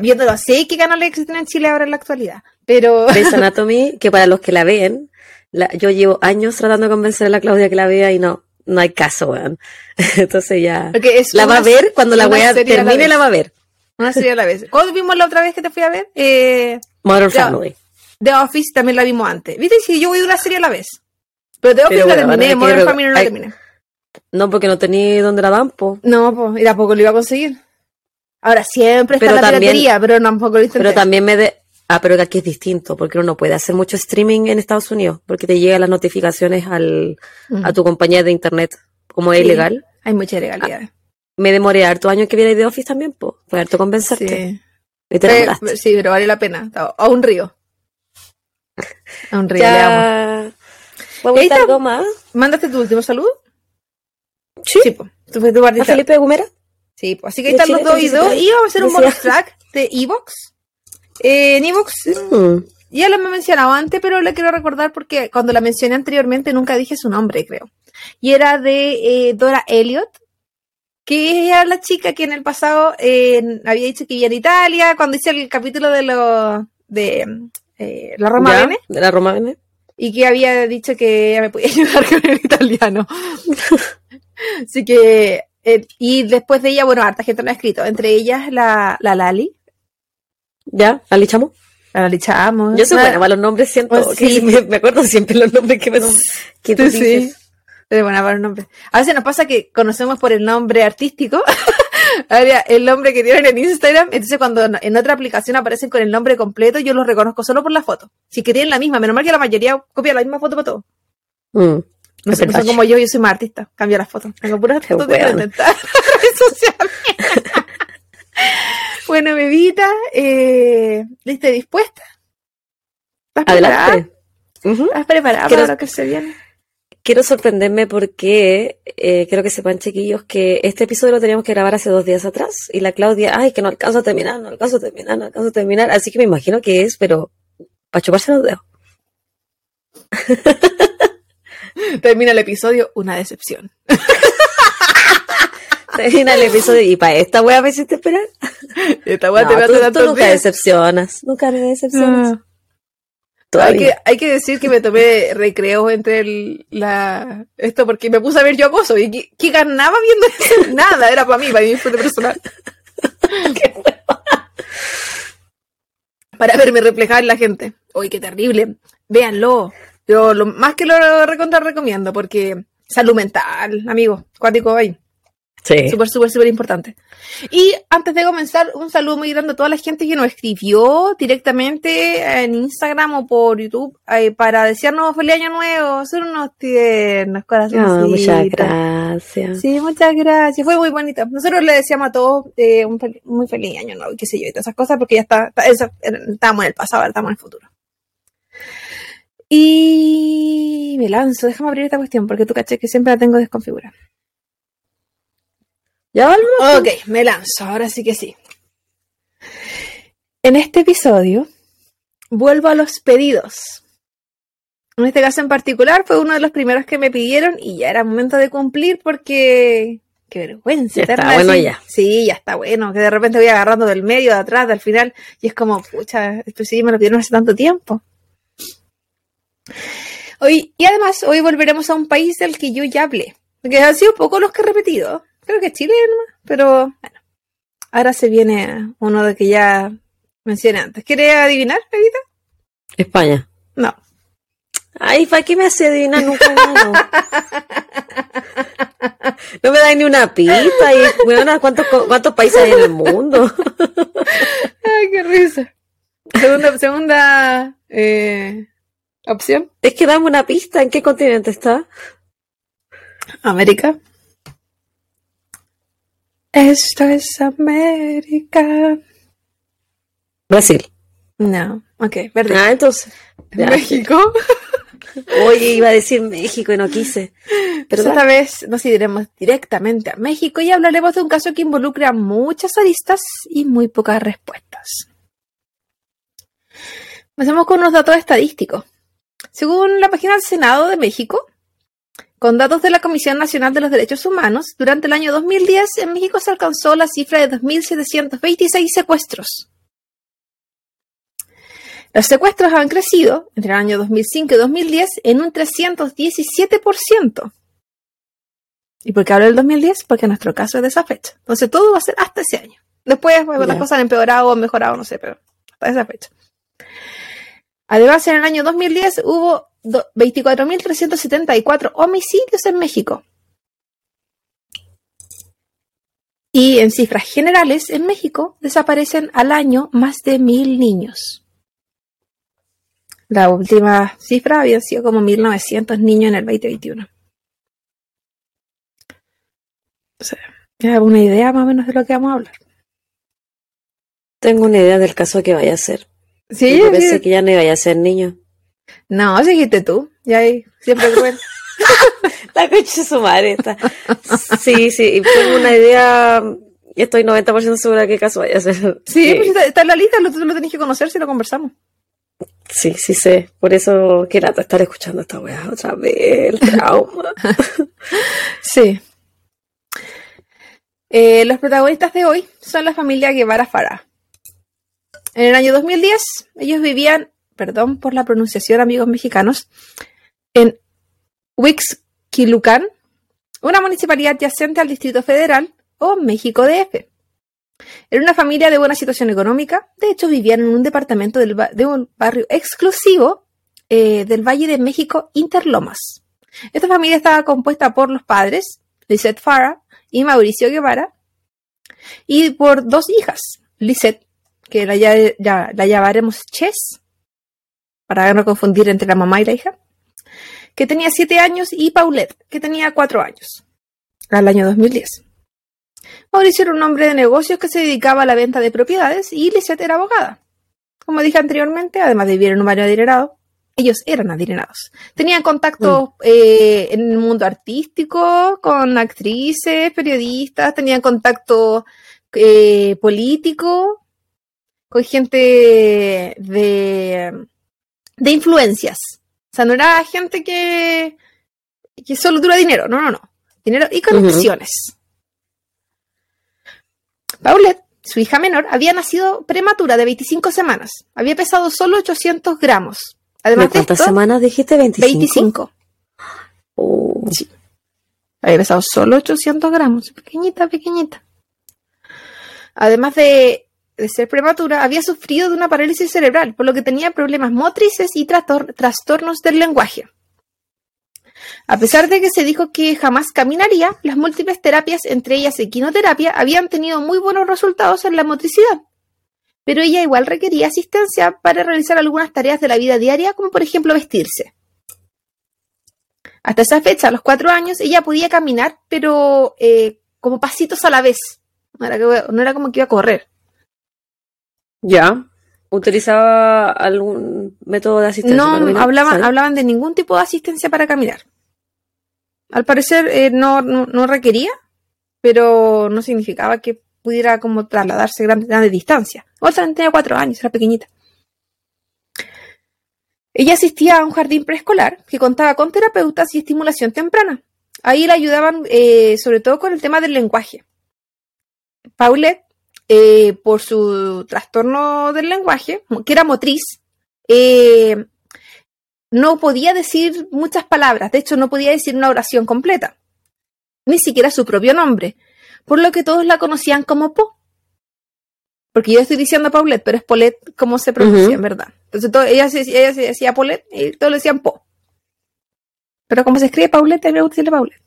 [SPEAKER 2] Viéndolo, sé qué canales existen en Chile ahora en la actualidad. Pero
[SPEAKER 1] Grey's Anatomy, que para los que la ven, la- yo llevo años tratando de convencer a la Claudia que la vea y no, no hay caso, weón. Entonces ya. La va a ver cuando la wea
[SPEAKER 2] la
[SPEAKER 1] termine,
[SPEAKER 2] vez.
[SPEAKER 1] la va a ver.
[SPEAKER 2] Una serie a la vez. ¿Cuándo vimos la otra vez que te fui a ver? Eh,
[SPEAKER 1] Modern. Family.
[SPEAKER 2] The Office también la vimos antes. ¿Viste? Si yo voy de una serie a la vez. Pero The Office
[SPEAKER 1] Pero
[SPEAKER 2] la
[SPEAKER 1] bueno,
[SPEAKER 2] terminé,
[SPEAKER 1] ahora
[SPEAKER 2] Modern Family no la terminé.
[SPEAKER 1] No, porque no tenía dónde la dan, po.
[SPEAKER 2] No, pues, y tampoco lo iba a conseguir. Ahora, siempre está
[SPEAKER 1] Pero
[SPEAKER 2] la
[SPEAKER 1] también-
[SPEAKER 2] piratería, pero tampoco lo intenté.
[SPEAKER 1] Pero también me de... Ah, pero que aquí es distinto, porque uno no puede hacer mucho streaming en Estados Unidos, porque te llegan las notificaciones al, a tu compañía de internet, como es ilegal.
[SPEAKER 2] Hay mucha ilegalidad.
[SPEAKER 1] Me demoré harto años que viera de Office también, po. Fue harto convencerte.
[SPEAKER 2] Sí.
[SPEAKER 1] Y te
[SPEAKER 2] Pero- sí, pero vale la pena. A, un río. A un río, le amo.
[SPEAKER 1] Ya. ¿Puedo
[SPEAKER 2] Ahí
[SPEAKER 1] contar
[SPEAKER 2] está.
[SPEAKER 1] algo más?
[SPEAKER 2] ¿Mandaste tu último saludo?
[SPEAKER 1] Sí.
[SPEAKER 2] Sí, pues. Tú fuiste tu
[SPEAKER 1] ¿A. Felipe Gumera?
[SPEAKER 2] Sí, pues. Así que ahí están los dos y dos.
[SPEAKER 1] 33.
[SPEAKER 2] Y vamos a hacer un bonus track de Evox. Eh, en Evox,
[SPEAKER 1] Mm.
[SPEAKER 2] ya lo he mencionado antes, pero le quiero recordar porque cuando la mencioné anteriormente nunca dije su nombre, creo. Y era de eh, Dora Elliot, que era la chica que en el pasado eh, había dicho que vivía en Italia, cuando hice el capítulo de lo de la Roma
[SPEAKER 1] ¿Ya?
[SPEAKER 2] Bene,
[SPEAKER 1] ¿De la Roma Bene?
[SPEAKER 2] y que había dicho que ella me podía ayudar con el italiano. Así que, eh, y después de ella, bueno, harta gente lo ha escrito, entre ellas la, la Lali,
[SPEAKER 1] ¿Ya? ¿La lichamos?
[SPEAKER 2] La lichamos.
[SPEAKER 1] Yo soy buena para los nombres, siento que
[SPEAKER 2] sí.
[SPEAKER 1] me, me acuerdo siempre los nombres que me que tú
[SPEAKER 2] Sí,
[SPEAKER 1] dices.
[SPEAKER 2] Es buena para los nombres. A veces nos pasa que conocemos por el nombre artístico. El nombre que tienen en Instagram. Entonces, cuando en- en otra aplicación aparecen con el nombre completo, yo los reconozco solo por la foto. Si que tienen la misma, menos mal que la mayoría copia la misma foto para todo.
[SPEAKER 1] Mm,
[SPEAKER 2] No, sé, no son como yo, yo soy más artista. Cambio las fotos. Tengo puras fotos de redes sociales. bueno, bebita, eh, ¿lista y dispuesta? ¿Estás preparada?
[SPEAKER 1] Adelante. Ujú.
[SPEAKER 2] ¿Estás preparada
[SPEAKER 1] Quiero-
[SPEAKER 2] para lo que se viene?
[SPEAKER 1] Quiero sorprenderme porque eh, quiero que sepan, chiquillos, que este episodio lo teníamos que grabar hace dos días atrás y la Claudia, ay, que no alcanzo a terminar, no alcanzo a terminar, no alcanzo a terminar. Así que me imagino que es, pero para chuparse los dedos.
[SPEAKER 2] Termina el episodio, una decepción.
[SPEAKER 1] Termina el episodio y para esta wea me hiciste esperar.
[SPEAKER 2] Esta
[SPEAKER 1] No,
[SPEAKER 2] weá te
[SPEAKER 1] tú,
[SPEAKER 2] hace
[SPEAKER 1] tú
[SPEAKER 2] tantos
[SPEAKER 1] nunca
[SPEAKER 2] días.
[SPEAKER 1] decepcionas, nunca me decepcionas.
[SPEAKER 2] Ah. Hay que, hay que decir que me tomé recreo entre el, la, esto porque me puse a ver yo acoso. ¿Y qué, qué ganaba viendo eso? Nada, era para mí, para mi disfrute personal. para verme reflejar en la gente. Uy, qué terrible. Véanlo. Yo lo, más que lo recontra recomiendo porque salud mental, amigo, cuático ahí.
[SPEAKER 1] Sí.
[SPEAKER 2] Súper, súper, súper importante. Y antes de comenzar, un saludo muy grande a toda la gente que nos escribió directamente en Instagram o por YouTube eh, para desearnos feliz año nuevo. Son unos tiernos corazoncitos.
[SPEAKER 1] Ah, muchas gracias.
[SPEAKER 2] Sí, muchas gracias. Fue muy bonito. Nosotros le decíamos a todos eh, un fel- muy feliz año nuevo qué sé yo y todas esas cosas porque ya está, está- eso, estábamos en el pasado, ahora estamos en el futuro. Y me lanzo, déjame abrir esta cuestión porque tú caché que siempre la tengo desconfigurada.
[SPEAKER 1] ¿Ya volvemos?
[SPEAKER 2] Ok, me lanzo, ahora sí que sí. En este episodio vuelvo a los pedidos. En este caso en particular fue uno de los primeros que me pidieron y ya era momento de cumplir porque... Qué vergüenza.
[SPEAKER 1] Ya está bueno ya.
[SPEAKER 2] Sí, ya está bueno. Que de repente voy agarrando del medio, de atrás, del final. Y es como, pucha, esto sí me lo pidieron hace tanto tiempo. Hoy, y además, hoy volveremos a un país del que yo ya hablé. Porque han sido pocos los que he repetido. Creo que Chile nomás, pero bueno. Ahora se viene uno de que ya mencioné antes. ¿Quieres adivinar, Evita?
[SPEAKER 1] España.
[SPEAKER 2] No.
[SPEAKER 1] Ay, ¿para qué me hace adivinar nunca gano? No me da ni una pista y, weona, ¿cuántos, ¿cuántos países hay en el mundo?
[SPEAKER 2] Ay, qué risa. Segunda, segunda eh, opción.
[SPEAKER 1] Es que dame una pista, ¿en qué continente está?
[SPEAKER 2] América. Esto es América.
[SPEAKER 1] Brasil.
[SPEAKER 2] No, ok, verde.
[SPEAKER 1] Ah, entonces. ya.
[SPEAKER 2] México.
[SPEAKER 1] Oye, iba a decir México y no quise.
[SPEAKER 2] Pero
[SPEAKER 1] Pero
[SPEAKER 2] esta vez nos iremos directamente a México y hablaremos de un caso que involucra muchas aristas y muy pocas respuestas. Empezamos con unos datos estadísticos. Según la página del Senado de México, con datos de la Comisión Nacional de los Derechos Humanos, durante el año 2010 en México se alcanzó la cifra de 2.726 secuestros. Los secuestros han crecido entre el año 2005 y 2010 en un 317%. ¿Y por qué hablo del 2010? Porque nuestro caso es de esa fecha. Entonces todo va a ser hasta ese año. Después bueno, las
[SPEAKER 1] Ya.
[SPEAKER 2] cosas han empeorado o mejorado, no sé, pero hasta esa fecha. Además, en el año 2010 hubo do- 24.374 homicidios en México. Y en cifras generales, en México desaparecen al año más de mil niños. La última cifra había sido como 1.900 niños en el 2021. O sea, ¿me una idea más o menos de lo que vamos a hablar?
[SPEAKER 1] tengo una idea del caso que vaya a ser.
[SPEAKER 2] Sí,
[SPEAKER 1] Yo pensé que ya no iba a ser niño.
[SPEAKER 2] No, seguiste tú. Ya ahí, siempre cruel.
[SPEAKER 1] La coche de su madre está. Sí, sí, tengo una idea y estoy 90% segura de qué caso vaya a ser.
[SPEAKER 2] Sí, pues está, está en la lista, lo, lo tenés que conocer si lo conversamos.
[SPEAKER 1] sí, sí sé. Por eso qué lata estar escuchando esta weá otra vez, el trauma.
[SPEAKER 2] Sí. Eh, los protagonistas de hoy son la familia Guevara Farah. En el año 2010, ellos vivían, perdón por la pronunciación, amigos mexicanos, en Huixquilucan, una municipalidad adyacente al Distrito Federal o México DF. Era una familia de buena situación económica. De hecho, vivían en un departamento de un barrio exclusivo eh, del Valle de México, Interlomas. Esta familia estaba compuesta por los padres, Lisette Farah y Mauricio Guevara, y por dos hijas, Lisette, que la, la llamaremos Chess, para no confundir entre la mamá y la hija, que tenía siete años, y Paulette, que tenía cuatro años, al año 2010. Mauricio era un hombre de negocios que se dedicaba a la venta de propiedades y Lisette era abogada. Como dije anteriormente, además de vivir en un barrio adinerado, ellos eran adinerados. Tenían contactos eh, en el mundo artístico con actrices, periodistas, tenían contacto eh, político con gente de, de influencias. O sea, no era gente que, que solo dura dinero, no, no, no. Dinero y conexiones. Paulette, su hija menor, había nacido prematura de 25 semanas. Había pesado solo 800 gramos. Además de
[SPEAKER 1] ¿Cuántas
[SPEAKER 2] esto,
[SPEAKER 1] semanas dijiste? ¿25?
[SPEAKER 2] 25.
[SPEAKER 1] Oh,
[SPEAKER 2] Había pesado solo 800 gramos. Pequeñita, pequeñita. Además de, de ser prematura, había sufrido de una parálisis cerebral, por lo que tenía problemas motrices y trastor- trastornos del lenguaje. A pesar de que se dijo que jamás caminaría, las múltiples terapias, entre ellas equinoterapia, habían tenido muy buenos resultados en la motricidad. Pero ella igual requería asistencia para realizar algunas tareas de la vida diaria, como por ejemplo vestirse. Hasta esa fecha, a los cuatro años, ella podía caminar, pero eh, como pasitos a la vez. No era como que iba a correr.
[SPEAKER 1] Ya. ¿Utilizaba algún método de asistencia? para
[SPEAKER 2] No
[SPEAKER 1] caminar?
[SPEAKER 2] hablaban,
[SPEAKER 1] ¿Sabes?
[SPEAKER 2] hablaban de ningún tipo de asistencia para caminar. Al parecer eh, no, no, no requería, pero no significaba que pudiera como trasladarse grandes, grandes distancias. Otra tenía cuatro años, era pequeñita. Ella asistía a un jardín preescolar que contaba con terapeutas y estimulación temprana. Ahí la ayudaban eh, sobre todo con el tema del lenguaje. Paulette, eh, por su trastorno del lenguaje, que era motriz, eh, no podía decir muchas palabras, de hecho no podía decir una oración completa, ni siquiera su propio nombre, por lo que todos la conocían como Po. Porque yo estoy diciendo Paulette, pero es Paulette como se pronuncia, en verdad. Entonces todo- ella, se, ella se decía Paulette y todos le decían Po. Pero como se escribe Paulette, a mí me gusta decirle Paulette.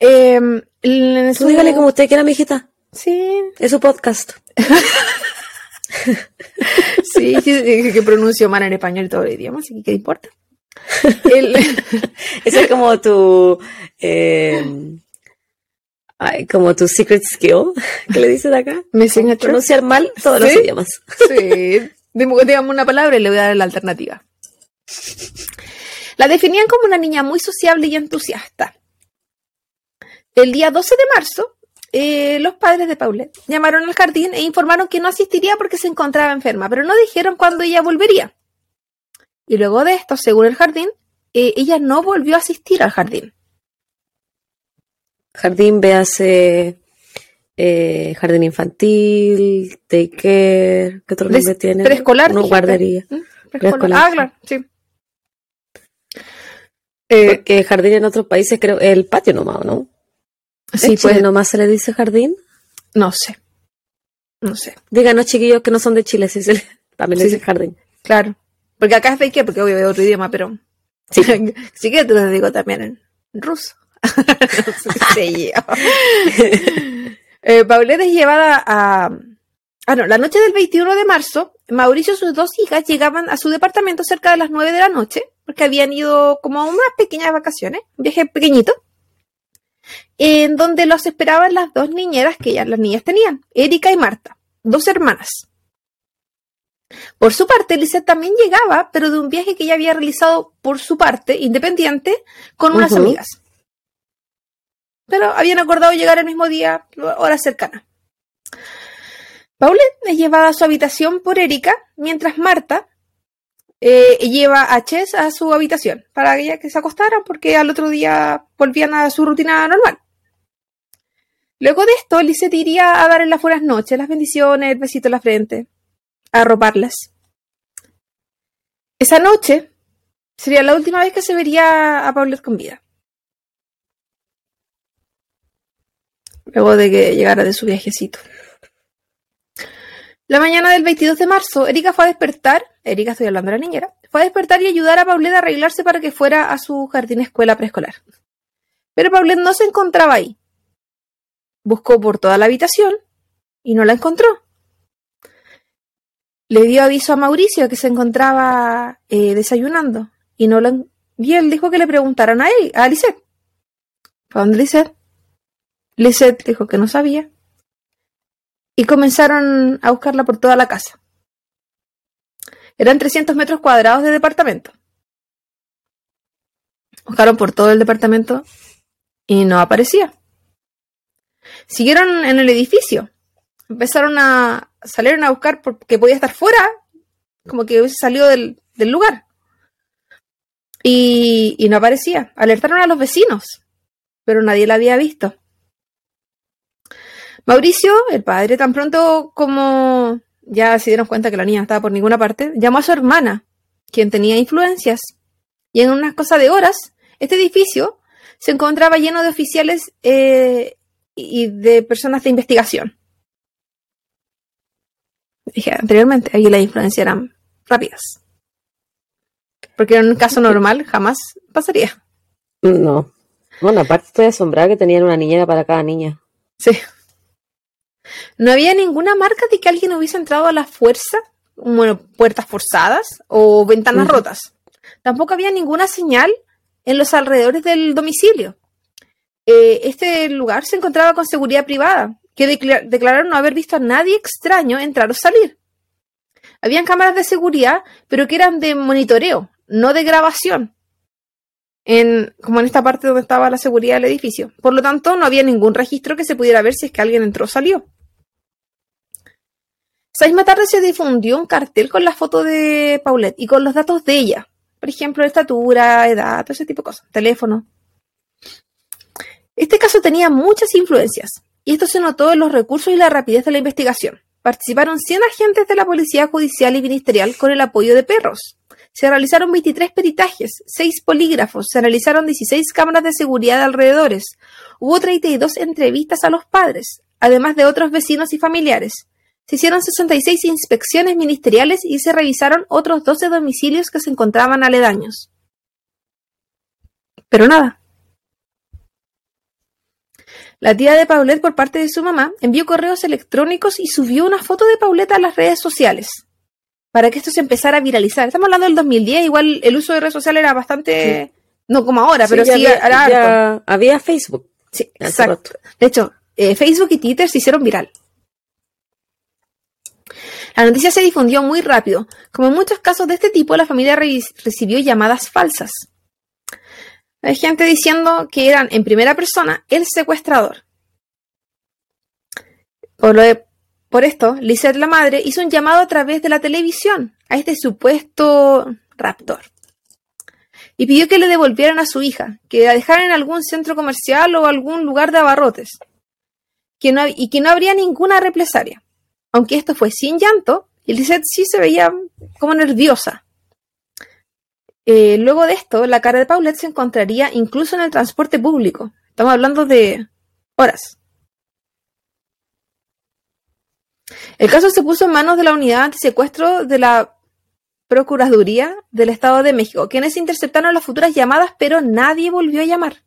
[SPEAKER 2] Em, en
[SPEAKER 1] Tú
[SPEAKER 2] su-
[SPEAKER 1] dígale como usted quiera, mijita.
[SPEAKER 2] Sí,
[SPEAKER 1] Es su podcast.
[SPEAKER 2] sí, sí, que pronuncio mal en español y todo el idioma, así que ¿qué importa? El-
[SPEAKER 1] Ese es como tu. eh, ay, como tu secret skill, que le dicen acá.
[SPEAKER 2] me signature.
[SPEAKER 1] Pronunciar mal todos los
[SPEAKER 2] Sí.
[SPEAKER 1] idiomas.
[SPEAKER 2] Sí. Dígame una palabra y le voy a dar la alternativa. La definían como una niña muy sociable y entusiasta. El día 12 de marzo, eh, los padres de Paulette llamaron al jardín e informaron que no asistiría porque se encontraba enferma, pero no dijeron cuándo ella volvería. Y luego de esto, según el jardín, eh, ella no volvió a asistir al jardín.
[SPEAKER 1] Jardín, véase. eh, jardín infantil, daycare, ¿qué otro nombre tiene?
[SPEAKER 2] preescolar,
[SPEAKER 1] No, guardería.
[SPEAKER 2] ¿Mm?
[SPEAKER 1] Preescolar,
[SPEAKER 2] Ah,
[SPEAKER 1] sí.
[SPEAKER 2] claro, sí. Eh,
[SPEAKER 1] Porque jardín en otros países creo el patio nomás, ¿o ¿no?
[SPEAKER 2] Sí,
[SPEAKER 1] ¿En Chile
[SPEAKER 2] pues,
[SPEAKER 1] nomás se le dice jardín.
[SPEAKER 2] no sé. No sé.
[SPEAKER 1] Díganos, chiquillos, que no son de Chile, si se le- también le
[SPEAKER 2] Sí.
[SPEAKER 1] dicen jardín.
[SPEAKER 2] Claro. Porque acá es qué, porque obvio es otro idioma, pero.
[SPEAKER 1] Sí.
[SPEAKER 2] sí que te lo digo también en ruso. no sé yo. eh, Paulette es llevada a. Ah, no, la noche del 21 de marzo, Mauricio y sus dos hijas llegaban a su departamento cerca de las 9 de la noche, porque habían ido como a unas pequeñas vacaciones, un viaje pequeñito, en donde los esperaban las dos niñeras que ya las niñas tenían, Erika y Marta, dos hermanas. Por su parte, Lisette también llegaba, pero de un viaje que ella había realizado por su parte, independiente, con unas amigas. Pero habían acordado llegar el mismo día, horas cercanas. Paulette es llevada a su habitación por Erika, mientras Marta eh, lleva a Chess a su habitación para que que se acostaran, porque al otro día volvían a su rutina normal. Luego de esto, Lisette iría a darle las buenas noches, las bendiciones, el besito en la frente a arroparlas. Esa noche sería la última vez que se vería a Paulette con vida. luego de que llegara de su viajecito. La mañana del 22 de marzo, Erika fue a despertar, Erika estoy hablando de la niñera, fue a despertar y ayudar a Paulette a arreglarse para que fuera a su jardín escuela preescolar. Pero Paulette no se encontraba ahí. Buscó por toda la habitación y no la encontró. Le dio aviso a Mauricio que se encontraba eh, desayunando y no lo y él dijo que le preguntaran a él, a Lisette. ¿Para dónde Lisette? Lisette dijo que no sabía. Y comenzaron a buscarla por toda la casa. Eran 300 metros cuadrados de departamento. Buscaron por todo el departamento y no aparecía. Siguieron en el edificio. Empezaron a. salieron a buscar porque podía estar fuera, como que hubiese salido del, lugar. Y, y no aparecía. Alertaron a los vecinos, pero nadie la había visto. Mauricio, el padre, tan pronto como ya se dieron cuenta que la niña no estaba por ninguna parte, llamó a su hermana, quien tenía influencias. Y en unas cosas de horas, este edificio se encontraba lleno de oficiales eh, y de personas de investigación. Dije anteriormente, ahí las influencias eran rápidas. Porque en un caso normal jamás pasaría.
[SPEAKER 1] No. Bueno, aparte estoy asombrada que tenían una niñera para cada niña.
[SPEAKER 2] Sí. No había ninguna marca de que alguien hubiese entrado a la fuerza, bueno, puertas forzadas o ventanas rotas. Tampoco había ninguna señal en los alrededores del domicilio. Eh, este lugar se encontraba con seguridad privada, que declararon no haber visto a nadie extraño entrar o salir. Habían cámaras de seguridad, pero que eran de monitoreo, no de grabación. En, como en esta parte donde estaba la seguridad del edificio. Por lo tanto, no había ningún registro que se pudiera ver si es que alguien entró o salió. Esa misma tarde se difundió un cartel con la foto de Paulette y con los datos de ella. Por ejemplo, estatura, edad, todo ese tipo de cosas, teléfono. Este caso tenía muchas influencias, y esto se notó en los recursos y la rapidez de la investigación. Participaron 100 agentes de la Policía Judicial y Ministerial con el apoyo de perros. Se realizaron 23 peritajes, 6 polígrafos, se analizaron 16 cámaras de seguridad de alrededores. Hubo 32 entrevistas a los padres, además de otros vecinos y familiares. Se hicieron 66 inspecciones ministeriales y se revisaron otros 12 domicilios que se encontraban aledaños. Pero nada. La tía de Paulette, por parte de su mamá, envió correos electrónicos y subió una foto de Paulette a las redes sociales para que esto se empezara a viralizar. Estamos hablando del 2010, igual el uso de redes sociales era bastante, no como ahora, pero sí,
[SPEAKER 1] había, había, Facebook.
[SPEAKER 2] Sí, exacto. De hecho, eh, Facebook y Twitter se hicieron viral. La noticia se difundió muy rápido. Como en muchos casos de este tipo, la familia recibió llamadas falsas. Hay gente diciendo que eran en primera persona el secuestrador. Por, lo por esto, Lizette, la madre, hizo un llamado a través de la televisión a este supuesto raptor. Y pidió que le devolvieran a su hija, que la dejaran en algún centro comercial o algún lugar de abarrotes. Y que no habría ninguna represalia aunque esto fue sin llanto, Lisette sí se veía como nerviosa. Eh, luego de esto, la cara de Paulette se encontraría incluso en el transporte público. Estamos hablando de horas. El caso se puso en manos de la unidad antisecuestro de la Procuraduría del Estado de México, quienes interceptaron las futuras llamadas, pero nadie volvió a llamar.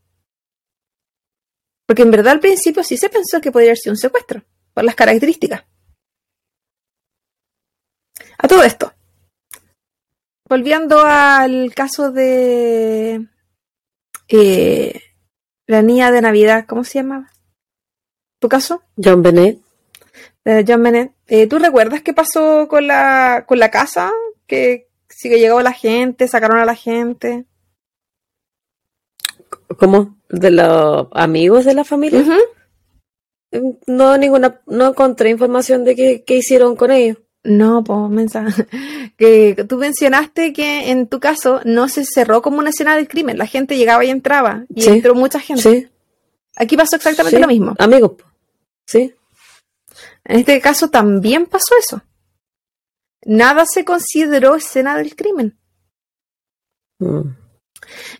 [SPEAKER 2] Porque en verdad al principio sí se pensó que podría ser un secuestro, por las características. A todo esto, volviendo al caso de eh, la niña de Navidad, ¿cómo se llamaba? ¿Tu caso?
[SPEAKER 1] John Bennett.
[SPEAKER 2] John Bennett. Eh, ¿Tú recuerdas qué pasó con la, con la casa? Que sí que llegó la gente, sacaron a la gente.
[SPEAKER 1] ¿Cómo? ¿De los amigos de la familia? No, ninguna, no encontré información de qué hicieron con ellos.
[SPEAKER 2] No, pues mensaje. Que tú mencionaste que en tu caso no se cerró como una escena del crimen. La gente llegaba y entraba. Y entró mucha gente. Sí. Aquí pasó exactamente lo mismo.
[SPEAKER 1] Amigos. Sí.
[SPEAKER 2] En este caso también pasó eso. Nada se consideró escena del crimen. Mm.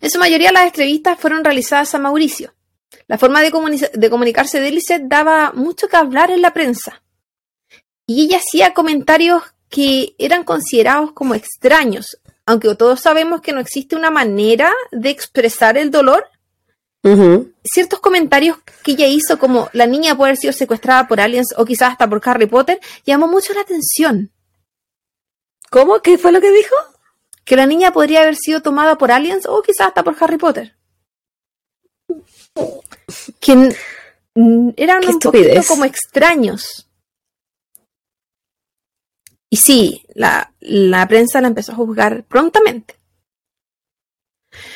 [SPEAKER 2] En su mayoría las entrevistas fueron realizadas a Mauricio. La forma de, de comunicarse de Lisette daba mucho que hablar en la prensa. Y ella hacía comentarios que eran considerados como extraños, aunque todos sabemos que no existe una manera de expresar el dolor. Ciertos comentarios que ella hizo, como la niña puede haber sido secuestrada por aliens o quizás hasta por Harry Potter, llamó mucho la atención.
[SPEAKER 1] ¿Cómo? ¿Qué fue lo que dijo?
[SPEAKER 2] Que la niña podría haber sido tomada por aliens o quizás hasta por Harry Potter. Que eran un poquito como extraños. Y sí, la, prensa la empezó a juzgar prontamente.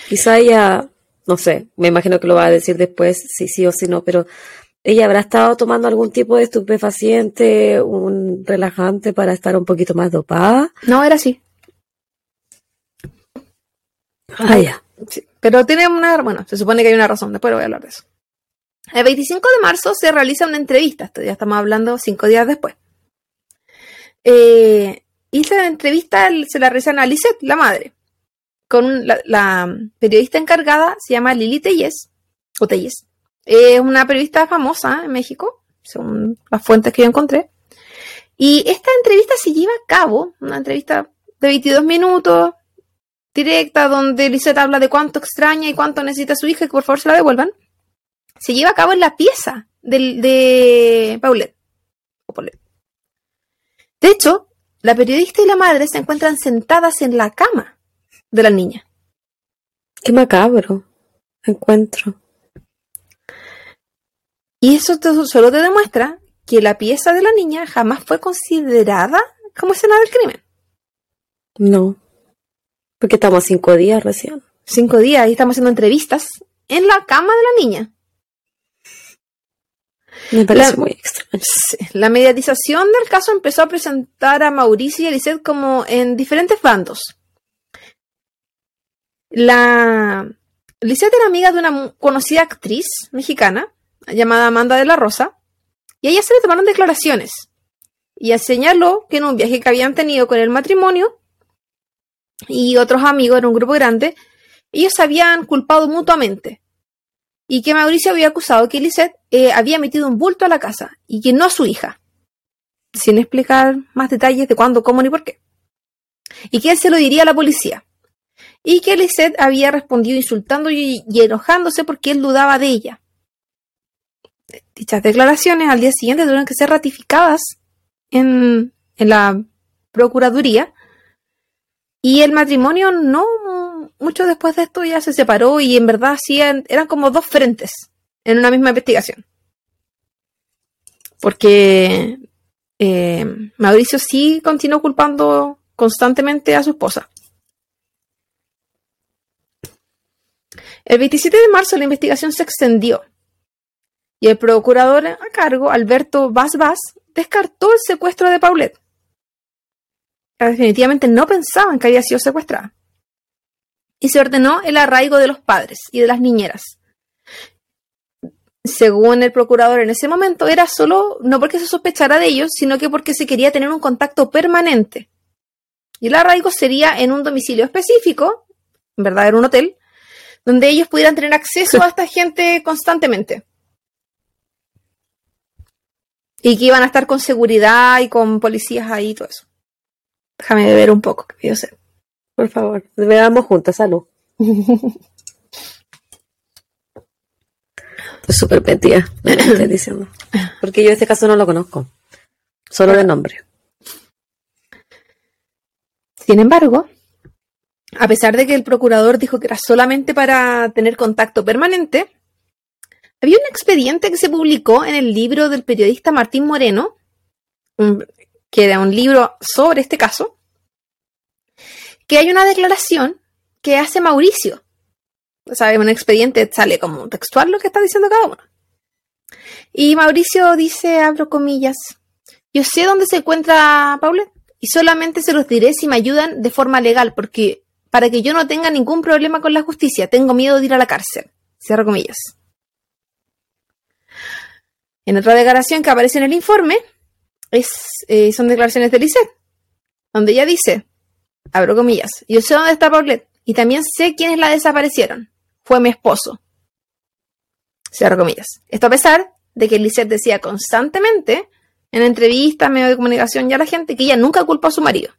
[SPEAKER 1] Quizá ella, no sé, me imagino que lo va a decir después, si sí o si no, pero ella habrá estado tomando algún tipo de estupefaciente, un relajante para estar un poquito más dopada.
[SPEAKER 2] No, era así.
[SPEAKER 1] Ah, ya.
[SPEAKER 2] pero tiene una, bueno, se supone que hay una razón, después voy a hablar de eso. El 25 de marzo se realiza una entrevista, ya estamos hablando cinco días después. Eh, y esa entrevista se la realizan a Lisette, la madre, con la, periodista encargada, se llama Lili Telles, o Telles. Es una periodista famosa en México, según las fuentes que yo encontré. Y esta entrevista se lleva a cabo, una entrevista de 22 minutos, directa, donde Lisette habla de cuánto extraña y cuánto necesita su hija que por favor se la devuelvan. Se lleva a cabo en la pieza de, de Paulette. O Paulette. De hecho, la periodista y la madre se encuentran sentadas en la cama de la niña.
[SPEAKER 1] Qué macabro encuentro.
[SPEAKER 2] Y eso solo te demuestra que la pieza de la niña jamás fue considerada como escena del crimen.
[SPEAKER 1] No, porque estamos cinco días recién.
[SPEAKER 2] Cinco días y estamos haciendo entrevistas en la cama de la niña.
[SPEAKER 1] Me parece muy extraño.
[SPEAKER 2] La mediatización del caso empezó a presentar a Mauricio y a Lisette como en diferentes bandos. La Lisette era amiga de una conocida actriz mexicana llamada Amanda de la Rosa y a ella se le tomaron declaraciones y señaló que en un viaje que habían tenido con el matrimonio y otros amigos, en un grupo grande, ellos se habían culpado mutuamente y que Mauricio había acusado que Lisette eh, había metido un bulto a la casa y que no a su hija, sin explicar más detalles de cuándo, cómo ni por qué. Y que él se lo diría a la policía. Y que Lisette había respondido insultando y, enojándose porque él dudaba de ella. Dichas declaraciones al día siguiente tuvieron que ser ratificadas en, la Procuraduría y el matrimonio no mucho después de esto ya se separó y en verdad eran como dos frentes en una misma investigación. Porque eh, Mauricio sí continuó culpando constantemente a su esposa. El 27 de marzo la investigación se extendió y el procurador a cargo, Alberto Vaz Vaz, descartó el secuestro de Paulette. Definitivamente no pensaban que había sido secuestrada y se ordenó el arraigo de los padres y de las niñeras. Según el procurador en ese momento, era solo no porque se sospechara de ellos, sino que porque se quería tener un contacto permanente. Y el arraigo sería en un domicilio específico, en verdad era un hotel, donde ellos pudieran tener acceso a esta gente constantemente. Y que iban a estar con seguridad y con policías ahí y todo eso. Déjame ver un poco, que yo sé.
[SPEAKER 1] Por favor, veamos juntas, salud. Súper metida, estoy diciendo. Porque yo este caso no lo conozco. Solo de nombre.
[SPEAKER 2] Sin embargo, a pesar de que el procurador dijo que era solamente para tener contacto permanente, había un expediente que se publicó en el libro del periodista Martín Moreno, que era un libro sobre este caso, que hay una declaración que hace Mauricio. O sea, un expediente sale como textual lo que está diciendo cada uno. Y Mauricio dice, abro comillas, yo sé dónde se encuentra Paulette y solamente se los diré si me ayudan de forma legal, porque para que yo no tenga ningún problema con la justicia, tengo miedo de ir a la cárcel. Cierro comillas. En otra declaración que aparece en el informe, es, eh, son declaraciones de Lisette, donde ella dice, abro comillas, yo sé dónde está Paulette y también sé quiénes la desaparecieron. Fue mi esposo. Cierro comillas. Esto a pesar de que Lisette decía constantemente en entrevistas, medios de comunicación y a la gente que ella nunca culpó a su marido.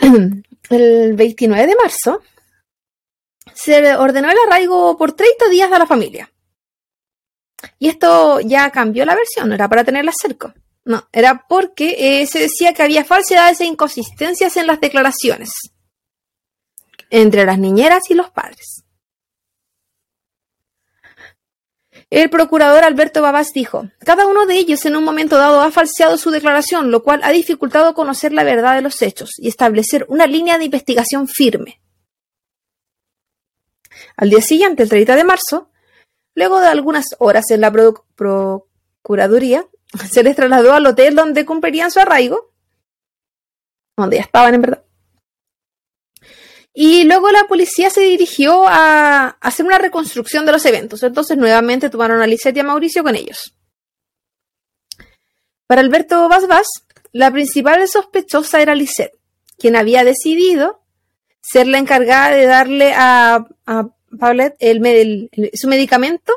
[SPEAKER 2] El 29 de marzo se ordenó el arraigo por 30 días de la familia. Y esto ya cambió la versión, no era para tenerla cerca. No, era porque eh, se decía que había falsedades e inconsistencias en las declaraciones entre las niñeras y los padres. El procurador Alberto Babás dijo, cada uno de ellos en un momento dado ha falseado su declaración, lo cual ha dificultado conocer la verdad de los hechos y establecer una línea de investigación firme. Al día siguiente, el 30 de marzo, luego de algunas horas en la Procuraduría, se les trasladó al hotel donde cumplirían su arraigo, donde ya estaban en verdad. Y luego la policía se dirigió a hacer una reconstrucción de los eventos. Entonces nuevamente tomaron a Lisette y a Mauricio con ellos. Para Alberto Basbas, la principal sospechosa era Lisette, quien había decidido ser la encargada de darle a, a Paulette su medicamento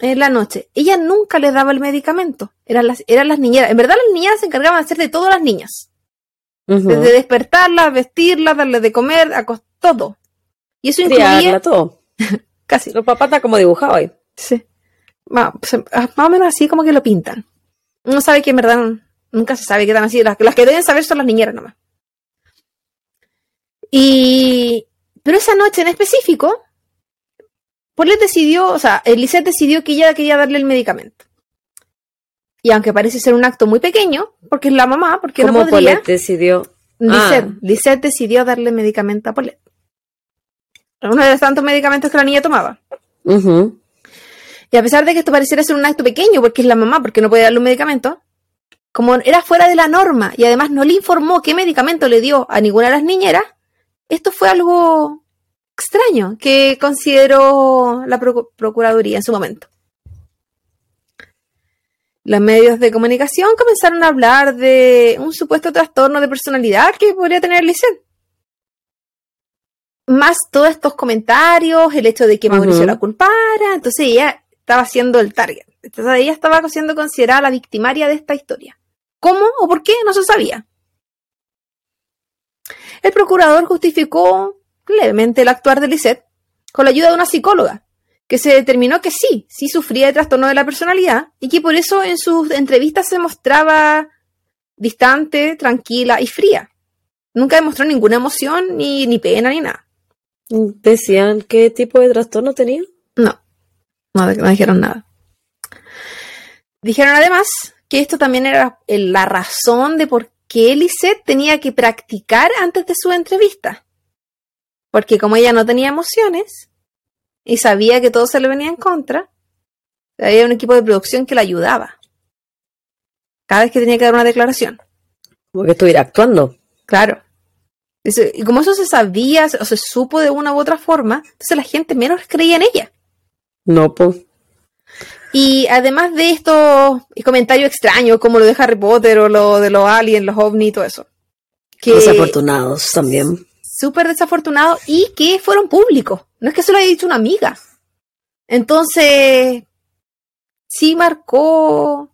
[SPEAKER 2] en la noche. Ella nunca le daba el medicamento. Eran las, eran las niñeras. En verdad las niñeras se encargaban de hacer de todas las niñas. Desde despertarlas, vestirlas, darle de comer, todo. Y eso incluía...
[SPEAKER 1] todo.
[SPEAKER 2] Casi.
[SPEAKER 1] Los papás está como dibujado ahí.
[SPEAKER 2] Sí. Más, más, o menos así como que lo pintan. Uno sabe que en verdad nunca se sabe qué están así. Las, las que deben saber son las niñeras nomás. Y... Pero esa noche en específico, Paulette decidió, o sea, Elisette decidió que ella quería darle el medicamento. Y aunque parece ser un acto muy pequeño, porque es la mamá, porque no podría.
[SPEAKER 1] Paulette decidió.
[SPEAKER 2] Lisette, ah. decidió darle medicamento a Paulette. Uno de los tantos medicamentos que la niña tomaba. Y a pesar de que esto pareciera ser un acto pequeño, porque es la mamá, porque no puede darle un medicamento, como era fuera de la norma y además no le informó qué medicamento le dio a ninguna de las niñeras, esto fue algo extraño que consideró la Procuraduría en su momento. Los medios de comunicación comenzaron a hablar de un supuesto trastorno de personalidad que podría tener Lisette. Más todos estos comentarios, el hecho de que Mauricio la culpara, entonces ella estaba siendo el target. Entonces ella estaba siendo considerada la victimaria de esta historia. ¿Cómo o por qué? No se sabía. El procurador justificó levemente el actuar de Lisette con la ayuda de una psicóloga, que se determinó que sí, sí sufría de trastorno de la personalidad y que por eso en sus entrevistas se mostraba distante, tranquila y fría. Nunca demostró ninguna emoción, ni, ni pena, ni nada.
[SPEAKER 1] ¿Decían qué tipo de trastorno tenía?
[SPEAKER 2] No, no, no dijeron nada. Dijeron además que esto también era la razón de por qué Lisette tenía que practicar antes de su entrevista. Porque como ella no tenía emociones y sabía que todo se le venía en contra, había un equipo de producción que la ayudaba. Cada vez que tenía que dar una declaración.
[SPEAKER 1] Como que estuviera actuando.
[SPEAKER 2] Claro. Y como eso se sabía o se supo de una u otra forma, entonces la gente menos creía en ella.
[SPEAKER 1] No, pues.
[SPEAKER 2] Y además de estos comentarios extraños, como lo de Harry Potter o lo de los aliens, los ovnis y todo eso.
[SPEAKER 1] Que, Desafortunados también
[SPEAKER 2] súper desafortunado y que fueron públicos. No es que se lo haya dicho una amiga. Entonces, sí marcó.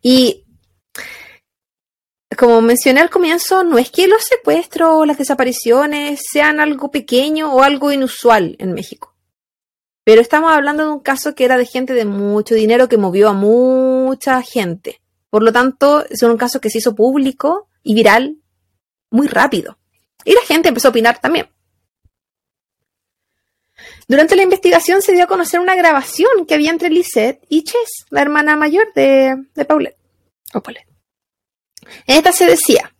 [SPEAKER 2] Y como mencioné al comienzo, no es que los secuestros o las desapariciones sean algo pequeño o algo inusual en México. Pero estamos hablando de un caso que era de gente de mucho dinero que movió a mucha gente. Por lo tanto, es un caso que se hizo público y viral muy rápido. Y la gente empezó a opinar también. Durante la investigación se dio a conocer una grabación que había entre Lisette y Chess, la hermana mayor de, Paulette. En esta se decía,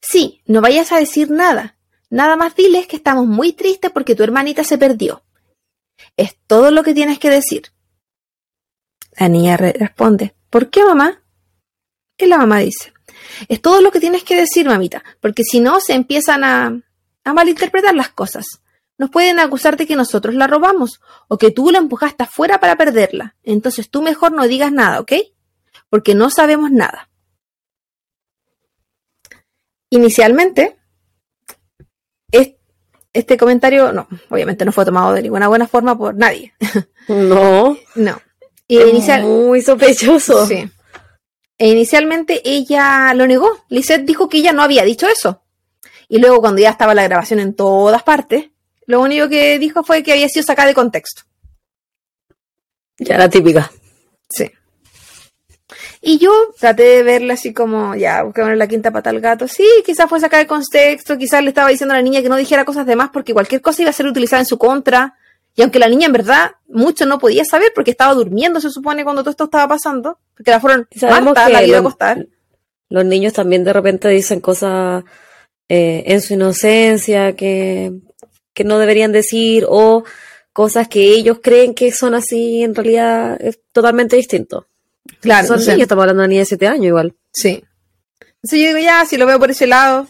[SPEAKER 2] sí, no vayas a decir nada. Nada más diles que estamos muy tristes porque tu hermanita se perdió. Es todo lo que tienes que decir. La niña responde, ¿por qué mamá? Y la mamá dice, es todo lo que tienes que decir, mamita, porque si no se empiezan a, a malinterpretar las cosas. Nos pueden acusar de que nosotros la robamos o que tú la empujaste afuera para perderla. Entonces tú mejor no digas nada, ¿ok? Porque no sabemos nada. Inicialmente, este comentario, no, obviamente no fue tomado de ninguna buena forma por nadie.
[SPEAKER 1] No.
[SPEAKER 2] no. Y
[SPEAKER 1] Es
[SPEAKER 2] inicial,
[SPEAKER 1] Muy sospechoso.
[SPEAKER 2] sí. E inicialmente ella lo negó. Lisette dijo que ella no había dicho eso. Y luego cuando ya estaba la grabación en todas partes, lo único que dijo fue que había sido sacada de contexto.
[SPEAKER 1] Ya la típica.
[SPEAKER 2] Sí. Y yo traté de verla así como, ya, busquemos la quinta pata al gato. Sí, quizás fue sacada de contexto, quizás le estaba diciendo a la niña que no dijera cosas de más porque cualquier cosa iba a ser utilizada en su contra. Y aunque la niña en verdad mucho no podía saber porque estaba durmiendo, se supone, cuando todo esto estaba pasando, porque la fueron
[SPEAKER 1] Sabemos
[SPEAKER 2] Marta,
[SPEAKER 1] que
[SPEAKER 2] la iba a acostar.
[SPEAKER 1] Los niños también de repente dicen cosas eh, en su inocencia que, que no deberían decir o cosas que ellos creen que son así, en realidad es totalmente distinto.
[SPEAKER 2] Claro,
[SPEAKER 1] son
[SPEAKER 2] o sea,
[SPEAKER 1] niños, estamos hablando de una niña de 7 años igual.
[SPEAKER 2] Sí. Entonces yo digo, ya, si lo veo por ese lado.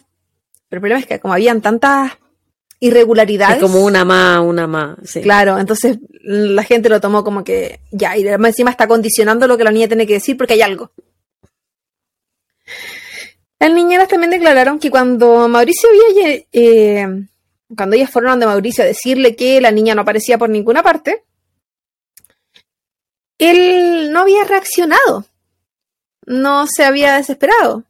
[SPEAKER 2] Pero el problema es que como habían tantas irregularidades.
[SPEAKER 1] Es como una más, una más. Sí.
[SPEAKER 2] Claro, entonces la gente lo tomó como que ya, y además encima está condicionando lo que la niña tiene que decir porque hay algo. Las niñeras también declararon que cuando Mauricio lle- eh, cuando ellas fueron donde Mauricio a decirle que la niña no aparecía por ninguna parte, él no había reaccionado, no se había desesperado,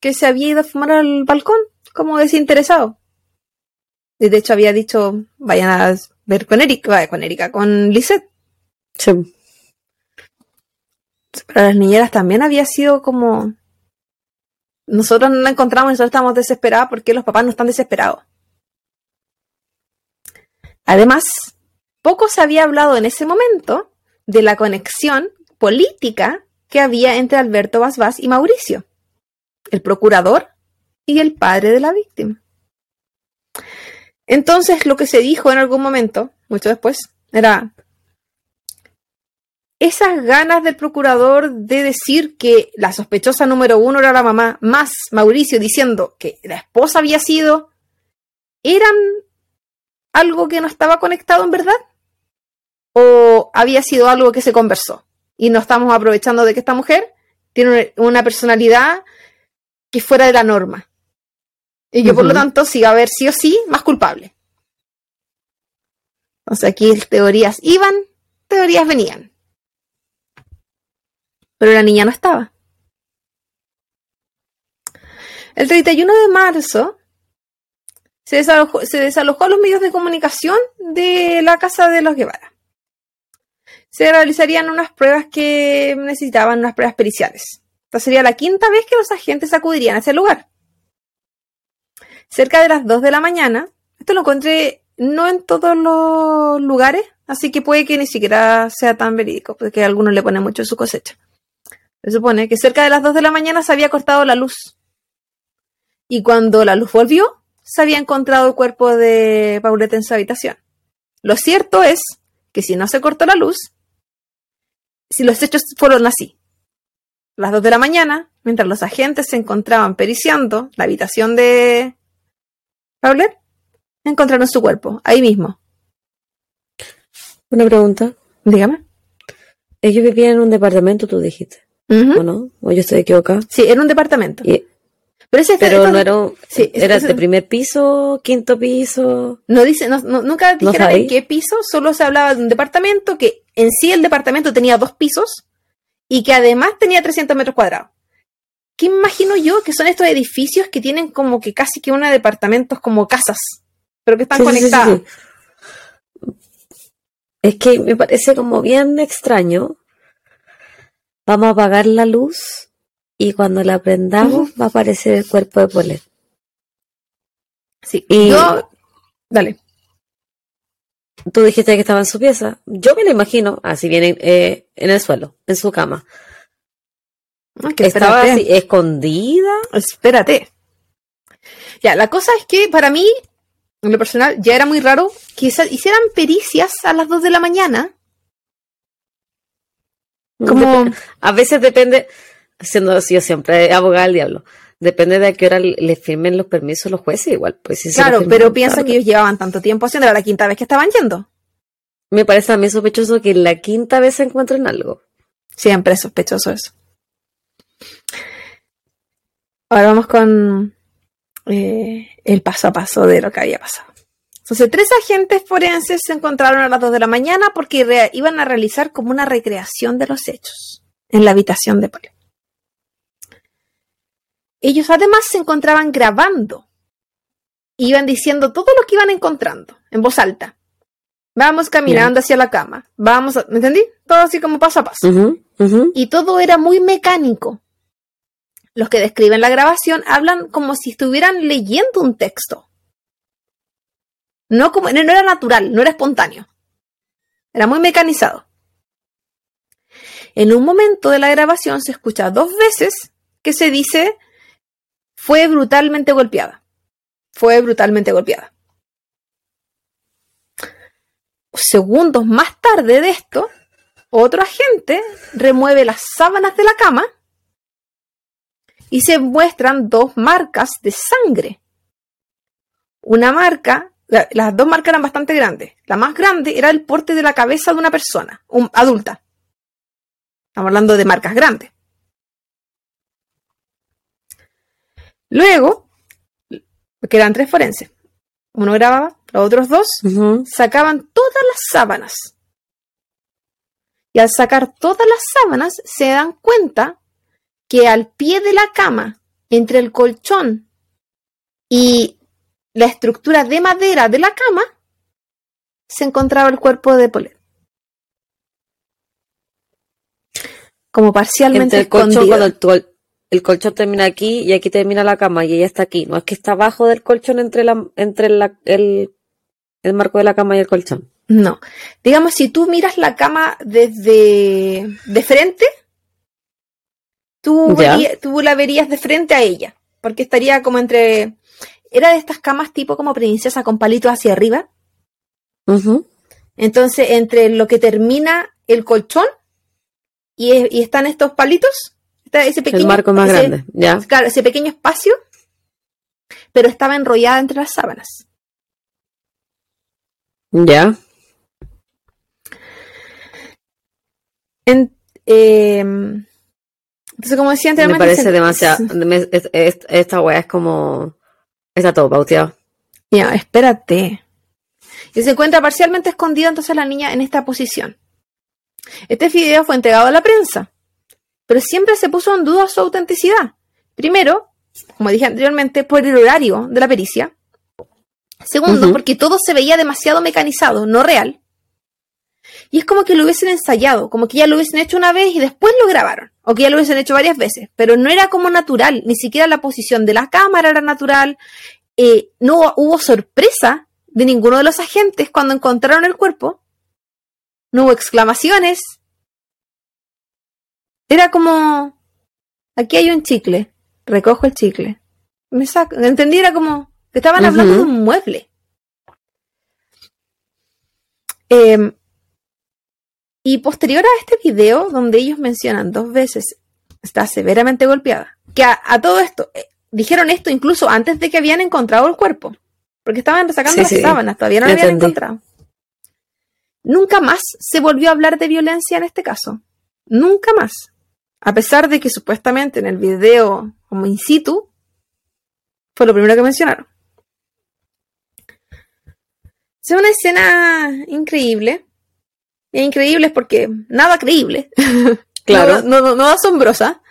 [SPEAKER 2] que se había ido a fumar al balcón como desinteresado. Y de hecho había dicho, vayan a ver con Erika, vaya, con Erika, con Lisette.
[SPEAKER 1] Sí.
[SPEAKER 2] Para las niñeras también había sido como... Nosotros no la encontramos, nosotros estamos desesperados porque los papás no están desesperados. Además, poco se había hablado en ese momento de la conexión política que había entre Alberto Basbás y Mauricio, el procurador y el padre de la víctima. Entonces, lo que se dijo en algún momento, mucho después, era esas ganas del procurador de decir que la sospechosa número uno era la mamá, más Mauricio diciendo que la esposa había sido, eran algo que no estaba conectado en verdad? ¿O había sido algo que se conversó? Y nos estamos aprovechando de que esta mujer tiene una personalidad que es fuera de la norma. Y que por lo tanto sí va a haber sí o sí más culpable. Entonces aquí teorías iban, teorías venían. Pero la niña no estaba. El 31 de marzo se desalojó, se desalojó a los medios de comunicación de la casa de los Guevara. Se realizarían unas pruebas que necesitaban unas pruebas periciales. Esta sería la quinta vez que los agentes acudirían a ese lugar. Cerca de las 2 de la mañana, esto lo encontré no en todos los lugares, así que puede que ni siquiera sea tan verídico, porque algunos le ponen mucho en su cosecha. Se supone que cerca de las 2 de la mañana se había cortado la luz. Y cuando la luz volvió, se había encontrado el cuerpo de Paulette en su habitación. Lo cierto es que si no se cortó la luz, si los hechos fueron así, a las 2 de la mañana, mientras los agentes se encontraban periciando la habitación de Paulette, encontraron su cuerpo, ahí mismo.
[SPEAKER 1] Una pregunta.
[SPEAKER 2] Dígame.
[SPEAKER 1] Ellos vivían en un departamento, tú dijiste. ¿o no? ¿O yo estoy equivocada?
[SPEAKER 2] Sí, era un departamento.
[SPEAKER 1] Y-
[SPEAKER 2] Pero, ese
[SPEAKER 1] pero no era, un-
[SPEAKER 2] sí, ese-
[SPEAKER 1] era
[SPEAKER 2] ese-
[SPEAKER 1] de primer piso, quinto piso.
[SPEAKER 2] No dice, no- no- nunca
[SPEAKER 1] ¿No
[SPEAKER 2] dijeron
[SPEAKER 1] sabéis?
[SPEAKER 2] qué piso, solo se hablaba de un departamento que en sí el departamento tenía dos pisos y que además tenía 300 metros cuadrados. ¿Qué imagino yo que son estos edificios que tienen como que casi que una de departamentos como casas, pero que están
[SPEAKER 1] Sí, sí, sí, sí,
[SPEAKER 2] conectadas?
[SPEAKER 1] Es que me parece como bien extraño. Vamos a apagar la luz y cuando la prendamos va a aparecer el cuerpo de Paulette.
[SPEAKER 2] Sí,
[SPEAKER 1] Y-
[SPEAKER 2] yo, dale.
[SPEAKER 1] Tú dijiste que estaba en su pieza. Yo me lo imagino, así viene eh, en el suelo, en su cama.
[SPEAKER 2] Ah, que
[SPEAKER 1] Estaba así, escondida.
[SPEAKER 2] Espérate. Ya, la cosa es que para mí, en lo personal, ya era muy raro que hicieran pericias a las 2 de la mañana. Como,
[SPEAKER 1] Dep- a veces depende, siendo así, yo siempre abogada del diablo. Depende de a qué hora le le firmen los permisos los jueces, igual. Pues si
[SPEAKER 2] claro, pero piensa
[SPEAKER 1] tarde.
[SPEAKER 2] que ellos llevaban tanto tiempo haciendo, era la quinta vez que estaban yendo.
[SPEAKER 1] Me parece también sospechoso que la quinta vez se encuentren algo.
[SPEAKER 2] Siempre es sospechoso eso. Ahora vamos con eh, el paso a paso de lo que había pasado. Entonces, tres agentes forenses se encontraron a las 2 de la mañana porque iban a realizar como una recreación de los hechos en la habitación de Paul. Ellos además se encontraban grabando. Iban diciendo todo lo que iban encontrando en voz alta. Vamos caminando hacia la cama. Vamos, ¿me entendí? Todo así como paso a paso. Y todo era muy mecánico. Los que describen la grabación hablan como si estuvieran leyendo un texto. No, como, no era natural, no era espontáneo. Era muy mecanizado. En un momento de la grabación se escucha dos veces que se dice fue brutalmente golpeada. Fue brutalmente golpeada. Segundos más tarde de esto, otro agente remueve las sábanas de la cama y se muestran dos marcas de sangre. Una marca, las dos marcas eran bastante grandes. La más grande era el porte de la cabeza de una persona, un, adulta. Estamos hablando de marcas grandes. Luego, que eran tres forenses, uno grababa, los otros dos sacaban todas las sábanas. Y al sacar todas las sábanas se dan cuenta que al pie de la cama, entre el colchón y la estructura de madera de la cama, se encontraba el cuerpo de Polet. Como parcialmente
[SPEAKER 1] el colchón, el colchón termina aquí y aquí termina la cama y ella está aquí. No es que está abajo del colchón entre, la, entre el, marco de la cama y el colchón.
[SPEAKER 2] No. Digamos, si tú miras la cama desde de frente, tú, tú la verías de frente a ella. Porque estaría como entre. Era de estas camas tipo como princesa con palitos hacia arriba. Entonces, entre lo que termina el colchón y, y están estos palitos, ese pequeño,
[SPEAKER 1] el marco más grande, ya.
[SPEAKER 2] Claro, ese pequeño espacio, pero estaba enrollada entre las sábanas.
[SPEAKER 1] Ya.
[SPEAKER 2] En, em, entonces, como decía anteriormente.
[SPEAKER 1] Me parece demasiado. esta weá es como. Está todo pauteado.
[SPEAKER 2] Ya, espérate. Y se encuentra parcialmente escondida entonces la niña en esta posición. Este video fue entregado a la prensa pero siempre se puso en duda su autenticidad. Primero, como dije anteriormente, por el horario de la pericia. Segundo, porque todo se veía demasiado mecanizado, no real. Y es como que lo hubiesen ensayado, como que ya lo hubiesen hecho una vez y después lo grabaron, o que ya lo hubiesen hecho varias veces, pero no era como natural, ni siquiera la posición de la cámara era natural, eh, no hubo sorpresa de ninguno de los agentes cuando encontraron el cuerpo, no hubo exclamaciones, era como, aquí hay un chicle, recojo el chicle. Me saco, entendí, era como, que estaban hablando de un mueble. Em, y posterior a este video, donde ellos mencionan dos veces, está severamente golpeada, que a, todo esto, eh, dijeron esto incluso antes de que habían encontrado el cuerpo, porque estaban sacando las sábanas, todavía no lo habían encontrado. Nunca más se volvió a hablar de violencia en este caso. Nunca más. A pesar de que supuestamente en el video como in situ fue lo primero que mencionaron. Es una escena increíble. Y increíble es porque nada creíble. Claro. no, no, asombrosa.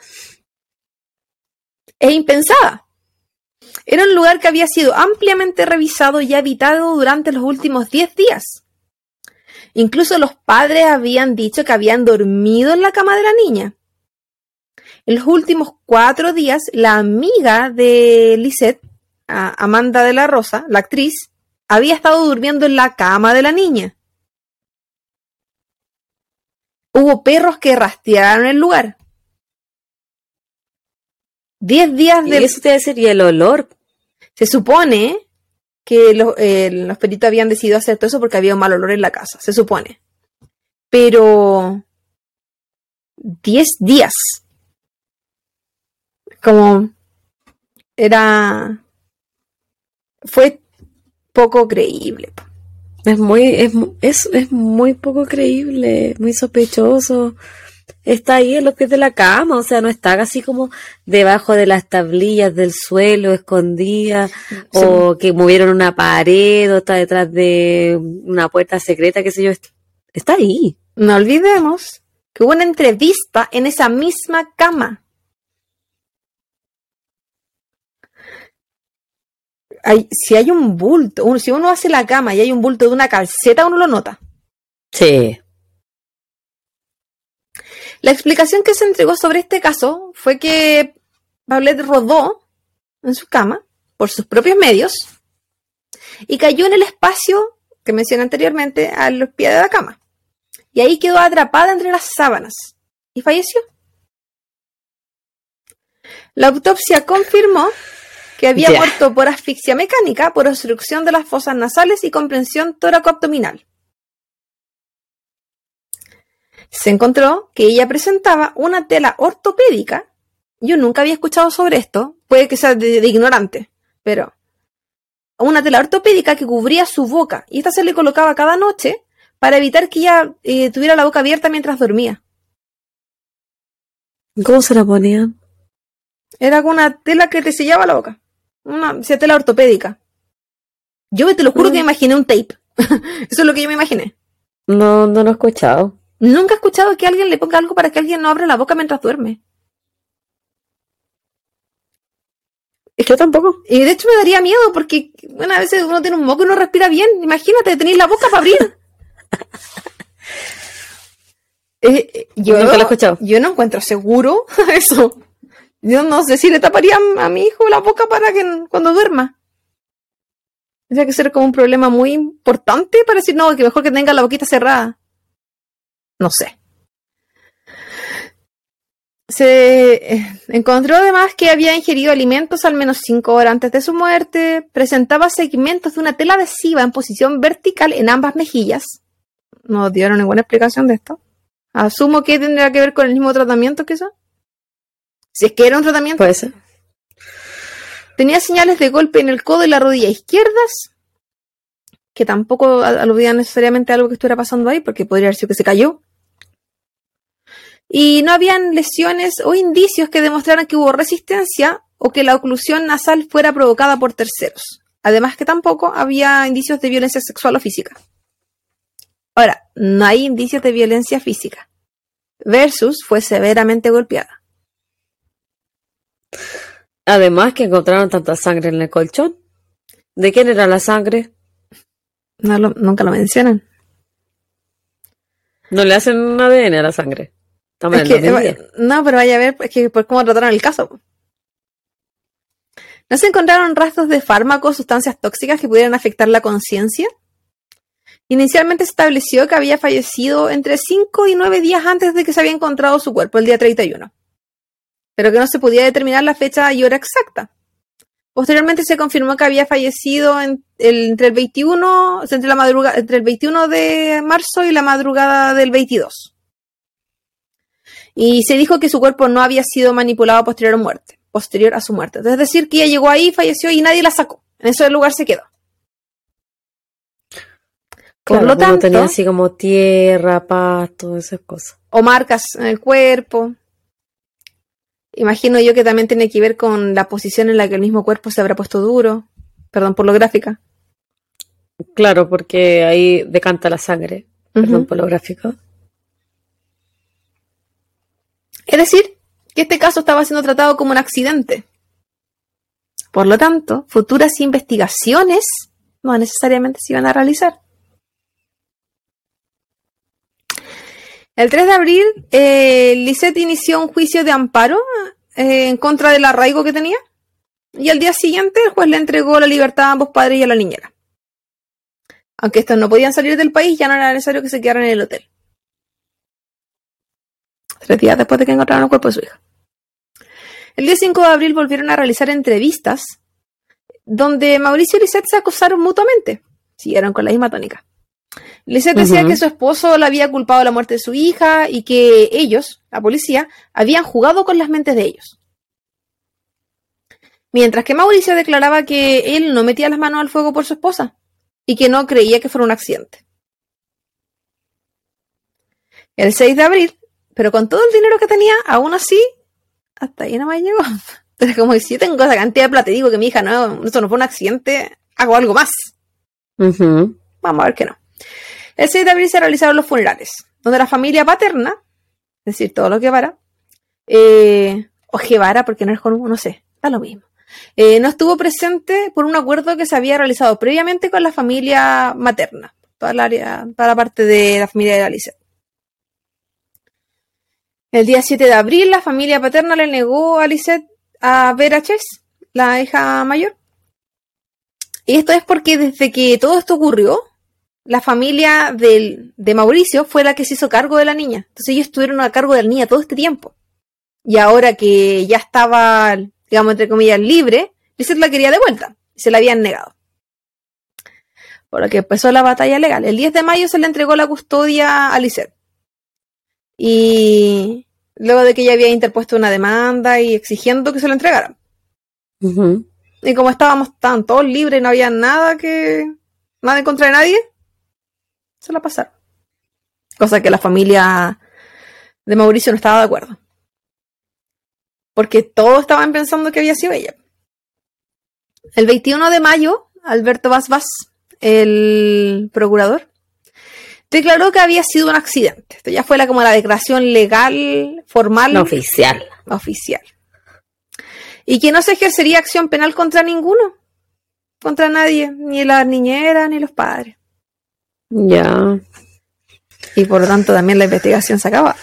[SPEAKER 2] Es impensada. Era un lugar que había sido ampliamente revisado y habitado durante los últimos 10 días. Incluso los padres habían dicho que habían dormido en la cama de la niña. En los últimos cuatro días, la amiga de Lisette, Amanda de la Rosa, la actriz, había estado durmiendo en la cama de la niña. Hubo perros que rastrearon el lugar. Diez días de...
[SPEAKER 1] ¿Y eso sería el olor?
[SPEAKER 2] Se supone que los, eh, los peritos habían decidido hacer todo eso porque había un mal olor en la casa, se supone. Pero... Diez días como era fue poco creíble.
[SPEAKER 1] Es muy, es, es, es muy poco creíble, muy sospechoso. está ahí en los pies de la cama, o sea, no está así como debajo de las tablillas del suelo, escondida, o que movieron una pared, o está detrás de una puerta secreta, qué sé yo, está ahí.
[SPEAKER 2] No olvidemos que hubo una entrevista en esa misma cama. Si hay un bulto, si uno hace la cama y hay un bulto de una calceta, uno lo nota.
[SPEAKER 1] Sí.
[SPEAKER 2] La explicación que se entregó sobre este caso fue que Paulette rodó en su cama por sus propios medios y cayó en el espacio que mencioné anteriormente a los pies de la cama. Y ahí quedó atrapada entre las sábanas y falleció. La autopsia confirmó que había muerto por asfixia mecánica, por obstrucción de las fosas nasales y comprensión tóraco-abdominal. Se encontró que ella presentaba una tela ortopédica. Yo nunca había escuchado sobre esto, puede que sea de, ignorante, pero una tela ortopédica que cubría su boca y esta se le colocaba cada noche para evitar que ella eh, tuviera la boca abierta mientras dormía.
[SPEAKER 1] ¿Cómo se la ponían?
[SPEAKER 2] Era con una tela que te sellaba la boca. Una tela ortopédica. Yo te lo juro que me mm. imaginé un tape. Eso es lo que yo me imaginé.
[SPEAKER 1] No, no lo he escuchado.
[SPEAKER 2] Nunca he escuchado que alguien le ponga algo para que alguien no abra la boca mientras duerme.
[SPEAKER 1] Es que tampoco.
[SPEAKER 2] Y de hecho me daría miedo porque bueno, a veces uno tiene un moco y no respira bien. Imagínate, tenéis la boca para abrir. Eh, eh, yo, Nunca lo he escuchado. Yo no encuentro seguro eso. Yo no sé si le taparía a mi hijo la boca para que cuando duerma. Tendría que ser como un problema muy importante para decir, no, que mejor que tenga la boquita cerrada. No sé. Se eh, encontró además que había ingerido alimentos al menos cinco horas antes de su muerte, presentaba segmentos de una tela adhesiva en posición vertical en ambas mejillas. No dieron ninguna explicación de esto. Asumo que tendría que ver con el mismo tratamiento que eso. Si es que era un tratamiento.
[SPEAKER 1] Puede ser.
[SPEAKER 2] Tenía señales de golpe en el codo y la rodilla izquierdas, que tampoco aludían necesariamente a algo que estuviera pasando ahí, porque podría haber sido que se cayó. Y no habían lesiones o indicios que demostraran que hubo resistencia o que la oclusión nasal fuera provocada por terceros. Además que tampoco había indicios de violencia sexual o física. Ahora, no hay indicios de violencia física. Versus fue severamente golpeada.
[SPEAKER 1] Además que encontraron tanta sangre en el colchón. ¿De quién era la sangre?
[SPEAKER 2] No nunca lo mencionan.
[SPEAKER 1] No le hacen un ADN a la sangre.
[SPEAKER 2] no, pero vaya a ver es que, por cómo trataron el caso. ¿No se encontraron rastros de fármacos, sustancias tóxicas que pudieran afectar la conciencia? Inicialmente se estableció que había fallecido entre 5 y 9 días antes de que se había encontrado su cuerpo, el día 31 pero que no se podía determinar la fecha y hora exacta. Posteriormente se confirmó que había fallecido entre el 21, entre la madrugada, entre el 21 de marzo y la madrugada del 22. Y se dijo que su cuerpo no había sido manipulado posterior a muerte, posterior a su muerte. Es decir, que ella llegó ahí, falleció y nadie la sacó. En ese lugar se quedó.
[SPEAKER 1] Por lo tanto, tenía así como tierra, pasto, esas cosas.
[SPEAKER 2] O marcas en el cuerpo. Imagino yo que también tiene que ver con la posición en la que el mismo cuerpo se habrá puesto duro. Perdón por lo gráfica.
[SPEAKER 1] Claro, porque ahí decanta la sangre. Perdón por lo gráfico.
[SPEAKER 2] Es decir, que este caso estaba siendo tratado como un accidente. Por lo tanto, futuras investigaciones no necesariamente se iban a realizar. El 3 de abril, eh, Lisette inició un juicio de amparo eh, en contra del arraigo que tenía. Y al día siguiente, el juez le entregó la libertad a ambos padres y a la niñera. Aunque estos no podían salir del país, ya no era necesario que se quedaran en el hotel. Tres días después de que encontraron el cuerpo de su hija. El día 5 de abril volvieron a realizar entrevistas donde Mauricio y Lisette se acusaron mutuamente. Siguieron con la misma tónica. Lisette decía que su esposo la había culpado de la muerte de su hija y que ellos, la policía, habían jugado con las mentes de ellos. Mientras que Mauricio declaraba que él no metía las manos al fuego por su esposa y que no creía que fuera un accidente. El 6 de abril, pero con todo el dinero que tenía, aún así, hasta ahí no me llegó. Entonces, como si yo tengo esa cantidad de plata y digo que mi hija no, esto no fue un accidente, hago algo más. Vamos a ver que no. El 6 de abril se realizaron los funerales, donde la familia paterna, es decir, todo lo que vara, eh, o Guevara, porque no es con no sé, da lo mismo. eh, no estuvo presente por un acuerdo que se había realizado previamente con la familia materna, toda la área, toda la parte de la familia de Alice. El día 7 de abril, la familia paterna le negó a Lisette a ver a Chess, la hija mayor. Y esto es porque desde que todo esto ocurrió, la familia del, de Mauricio fue la que se hizo cargo de la niña. Entonces ellos estuvieron a cargo de la niña todo este tiempo. Y ahora que ya estaba, digamos, entre comillas, libre, Lisette la quería de vuelta. Y se la habían negado. Por lo que empezó la batalla legal. El 10 de mayo se le entregó la custodia a Lisette. Y luego de que ella había interpuesto una demanda y exigiendo que se lo entregaran. Y como estábamos tan todos libres, no había nada que. nada en contra de nadie, se la pasaron. Cosa que la familia de Mauricio no estaba de acuerdo. Porque todos estaban pensando que había sido ella. El 21 de mayo, Alberto Vaz Vaz, el procurador, declaró que había sido un accidente. Esto ya fue la, como la declaración legal, formal,
[SPEAKER 1] No oficial.
[SPEAKER 2] oficial. Y que no se ejercería acción penal contra ninguno, contra nadie, ni las niñeras ni los padres.
[SPEAKER 1] Ya.
[SPEAKER 2] Y por lo tanto también la investigación se acaba.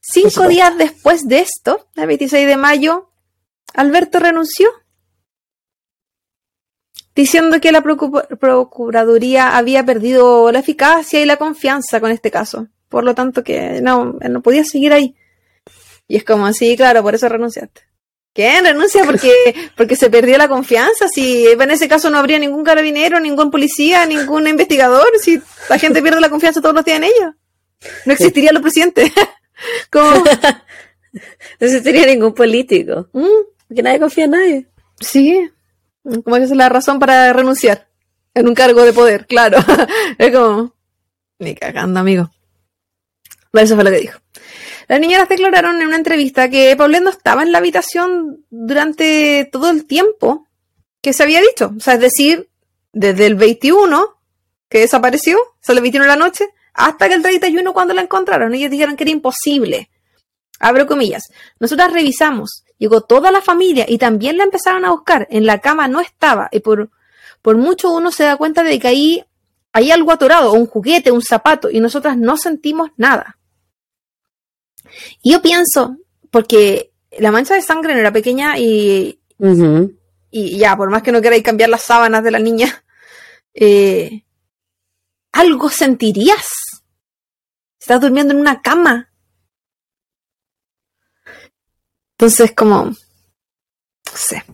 [SPEAKER 2] Cinco días después de esto, el 26 de mayo, Alberto renunció, diciendo que la procu- Procuraduría había perdido la eficacia y la confianza con este caso. Por lo tanto, que no, él no podía seguir ahí. Y es como así, claro, por eso renunciaste. ¿Quién renuncia? Porque, porque se perdió la confianza. Si en ese caso no habría ningún carabinero, ningún policía, ningún investigador. Si la gente pierde la confianza todos los días en ellos. No existirían los presidentes. como,
[SPEAKER 1] No existiría ningún político.
[SPEAKER 2] mm,
[SPEAKER 1] Porque nadie confía en nadie.
[SPEAKER 2] sí, como que esa es la razón para renunciar en un cargo de poder, claro. es como, ni cagando, amigo. Pero eso fue lo que dijo. Las niñeras declararon en una entrevista que Paulette no estaba en la habitación durante todo el tiempo que se había dicho. O sea, es decir, desde el 21 que desapareció, o sea, el 21 de la noche, hasta que el 31 cuando la encontraron. Ellos dijeron que era imposible. Abro comillas. Nosotras revisamos. Llegó toda la familia y también la empezaron a buscar. En la cama no estaba. Y por, por mucho uno se da cuenta de que ahí hay algo atorado, un juguete, un zapato, y nosotras no sentimos nada. Y yo pienso, porque la mancha de sangre no era pequeña y, y ya, por más que no queráis cambiar las sábanas de la niña, eh, algo sentirías. Estás durmiendo en una cama. Entonces, como, no sé.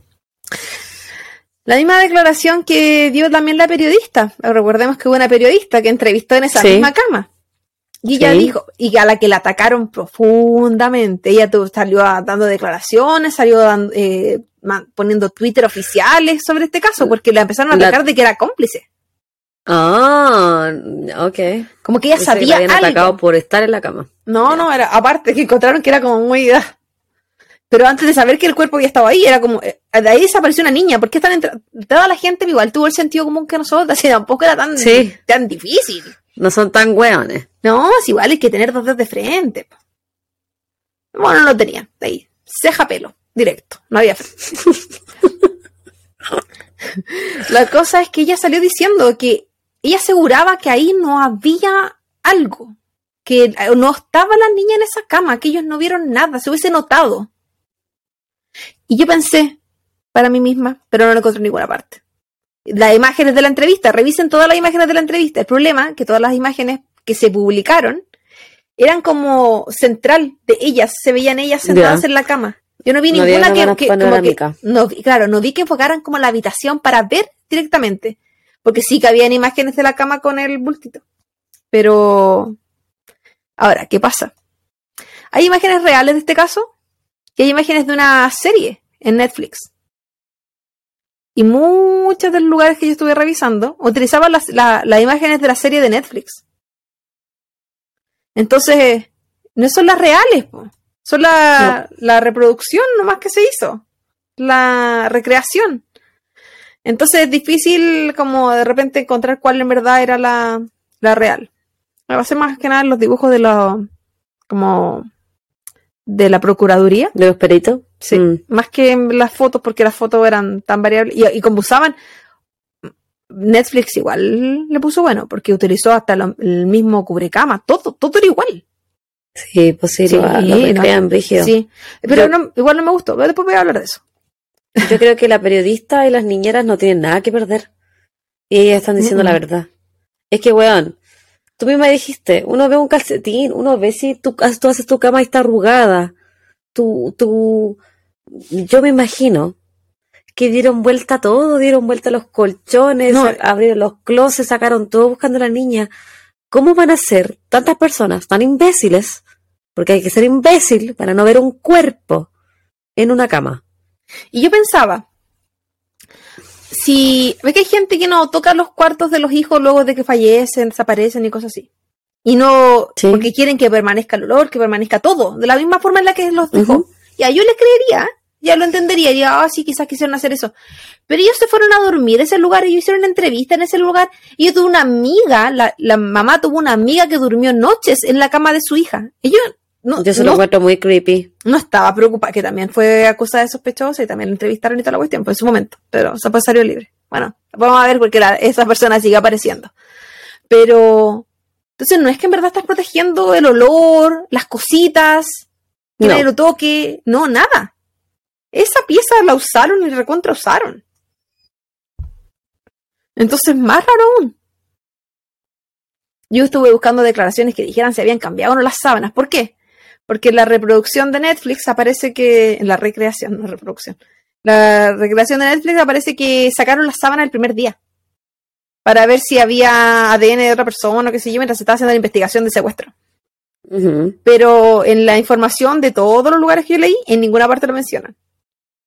[SPEAKER 2] La misma declaración que dio también la periodista. Recordemos que hubo una periodista que entrevistó en esa
[SPEAKER 1] Sí.
[SPEAKER 2] misma cama. Y ella
[SPEAKER 1] Sí.
[SPEAKER 2] dijo, y a la que la atacaron profundamente. Ella tu- salió dando declaraciones, salió dan- eh, poniendo Twitter oficiales sobre este caso, porque la empezaron a
[SPEAKER 1] La-
[SPEAKER 2] atacar de que era cómplice.
[SPEAKER 1] Ah, ok.
[SPEAKER 2] Como que ella
[SPEAKER 1] Pensé que la
[SPEAKER 2] sabía algo.
[SPEAKER 1] atacado por estar en la cama.
[SPEAKER 2] No, no, era aparte que encontraron que era como muy. ah. Pero antes de saber que el cuerpo había estado ahí, era como. eh, De ahí desapareció una niña. ¿Por qué están Toda la gente igual tuvo el sentido común que nosotros. Así tampoco era tan,
[SPEAKER 1] Sí.
[SPEAKER 2] tan difícil.
[SPEAKER 1] No son tan hueones.
[SPEAKER 2] No, es igual hay que tener dos dedos de frente. Bueno, no lo tenía. Ahí. Ceja pelo. Directo. No había. La cosa es que ella salió diciendo que ella aseguraba que ahí no había algo. Que eh, no estaba la niña en esa cama, que ellos no vieron nada, se hubiese notado. Y yo pensé para mí misma, pero no lo encontré en ninguna parte. Las imágenes de la entrevista, revisen todas las imágenes de la entrevista. El problema que todas las imágenes que se publicaron eran como central de ellas, se veían ellas sentadas en la cama. Yo no vi
[SPEAKER 1] No
[SPEAKER 2] ninguna
[SPEAKER 1] una
[SPEAKER 2] que, que- como que- no claro, no vi que enfocaran como la habitación para ver directamente, porque sí que habían imágenes de la cama con el bultito. Pero ahora, ¿qué pasa? Hay imágenes reales de este caso y hay imágenes de una serie en Netflix. Y muchos de los lugares que yo estuve revisando utilizaban las, la- las imágenes de la serie de Netflix. Entonces, no son las reales, po. son la, la reproducción nomás que se hizo, la recreación. Entonces es difícil como de repente encontrar cuál en verdad era la, la real. A ser más que nada los dibujos de los como de la procuraduría.
[SPEAKER 1] ¿De los peritos?
[SPEAKER 2] Sí.
[SPEAKER 1] Mm.
[SPEAKER 2] Más que las fotos, porque las fotos eran tan variables. Y, y como usaban, Netflix igual le puso bueno, porque utilizó hasta lo- el mismo cubrecama, todo, todo era igual.
[SPEAKER 1] Sí, pues sí,
[SPEAKER 2] Sí,
[SPEAKER 1] lo, lo recrean.
[SPEAKER 2] Sí. Pero
[SPEAKER 1] Yo-
[SPEAKER 2] no- igual no me gustó. Después voy a hablar de eso.
[SPEAKER 1] Yo creo que la periodista y las niñeras no tienen nada que perder. Y ellas están diciendo
[SPEAKER 2] Mm.
[SPEAKER 1] la verdad. Es que, weón, tú misma dijiste, uno ve un calcetín, uno ve si tú, tú haces tu cama y está arrugada. Tú, tú, yo me imagino que dieron vuelta a todo, dieron vuelta a los colchones,
[SPEAKER 2] No.
[SPEAKER 1] abrieron los closets, sacaron todo buscando a la niña. ¿Cómo van a ser tantas personas tan imbéciles? Porque hay que ser imbécil para no ver un cuerpo en una cama.
[SPEAKER 2] Y yo pensaba, si ve que hay gente que no toca los cuartos de los hijos luego de que fallecen, desaparecen y cosas así. Y no,
[SPEAKER 1] Sí.
[SPEAKER 2] porque quieren que permanezca el olor, que permanezca todo, de la misma forma en la que los dejó. Ya, yo les creería, ya lo entendería, diría, ah, sí, quizás quisieron hacer eso. Pero ellos se fueron a dormir a ese lugar, ellos hicieron una entrevista en ese lugar, y yo tuve una amiga, la, la mamá tuvo una amiga que durmió noches en la cama de su hija. Ellos no,
[SPEAKER 1] Yo se lo
[SPEAKER 2] no
[SPEAKER 1] encuentro muy creepy.
[SPEAKER 2] no estaba preocupada, que también fue acusada de sospechosa y también la entrevistaron y toda la cuestión, pues en su momento, pero se pues salió libre. Bueno, vamos a ver porque la- esa persona sigue apareciendo. Pero, entonces no es que en verdad estás protegiendo el olor, las cositas, que
[SPEAKER 1] No.
[SPEAKER 2] nadie lo toque, no, nada. Esa pieza la usaron y recontra usaron. Entonces, más raro aún. Yo estuve buscando declaraciones que dijeran si habían cambiado o no las sábanas. ¿Por qué? Porque en la reproducción de Netflix aparece que. En la recreación, no reproducción. La recreación de Netflix aparece que sacaron las sábanas el primer día. Para ver si había ADN de otra persona o qué sé yo, mientras se estaba haciendo la investigación de secuestro. Pero en la información de todos los lugares que yo leí, en ninguna parte lo mencionan.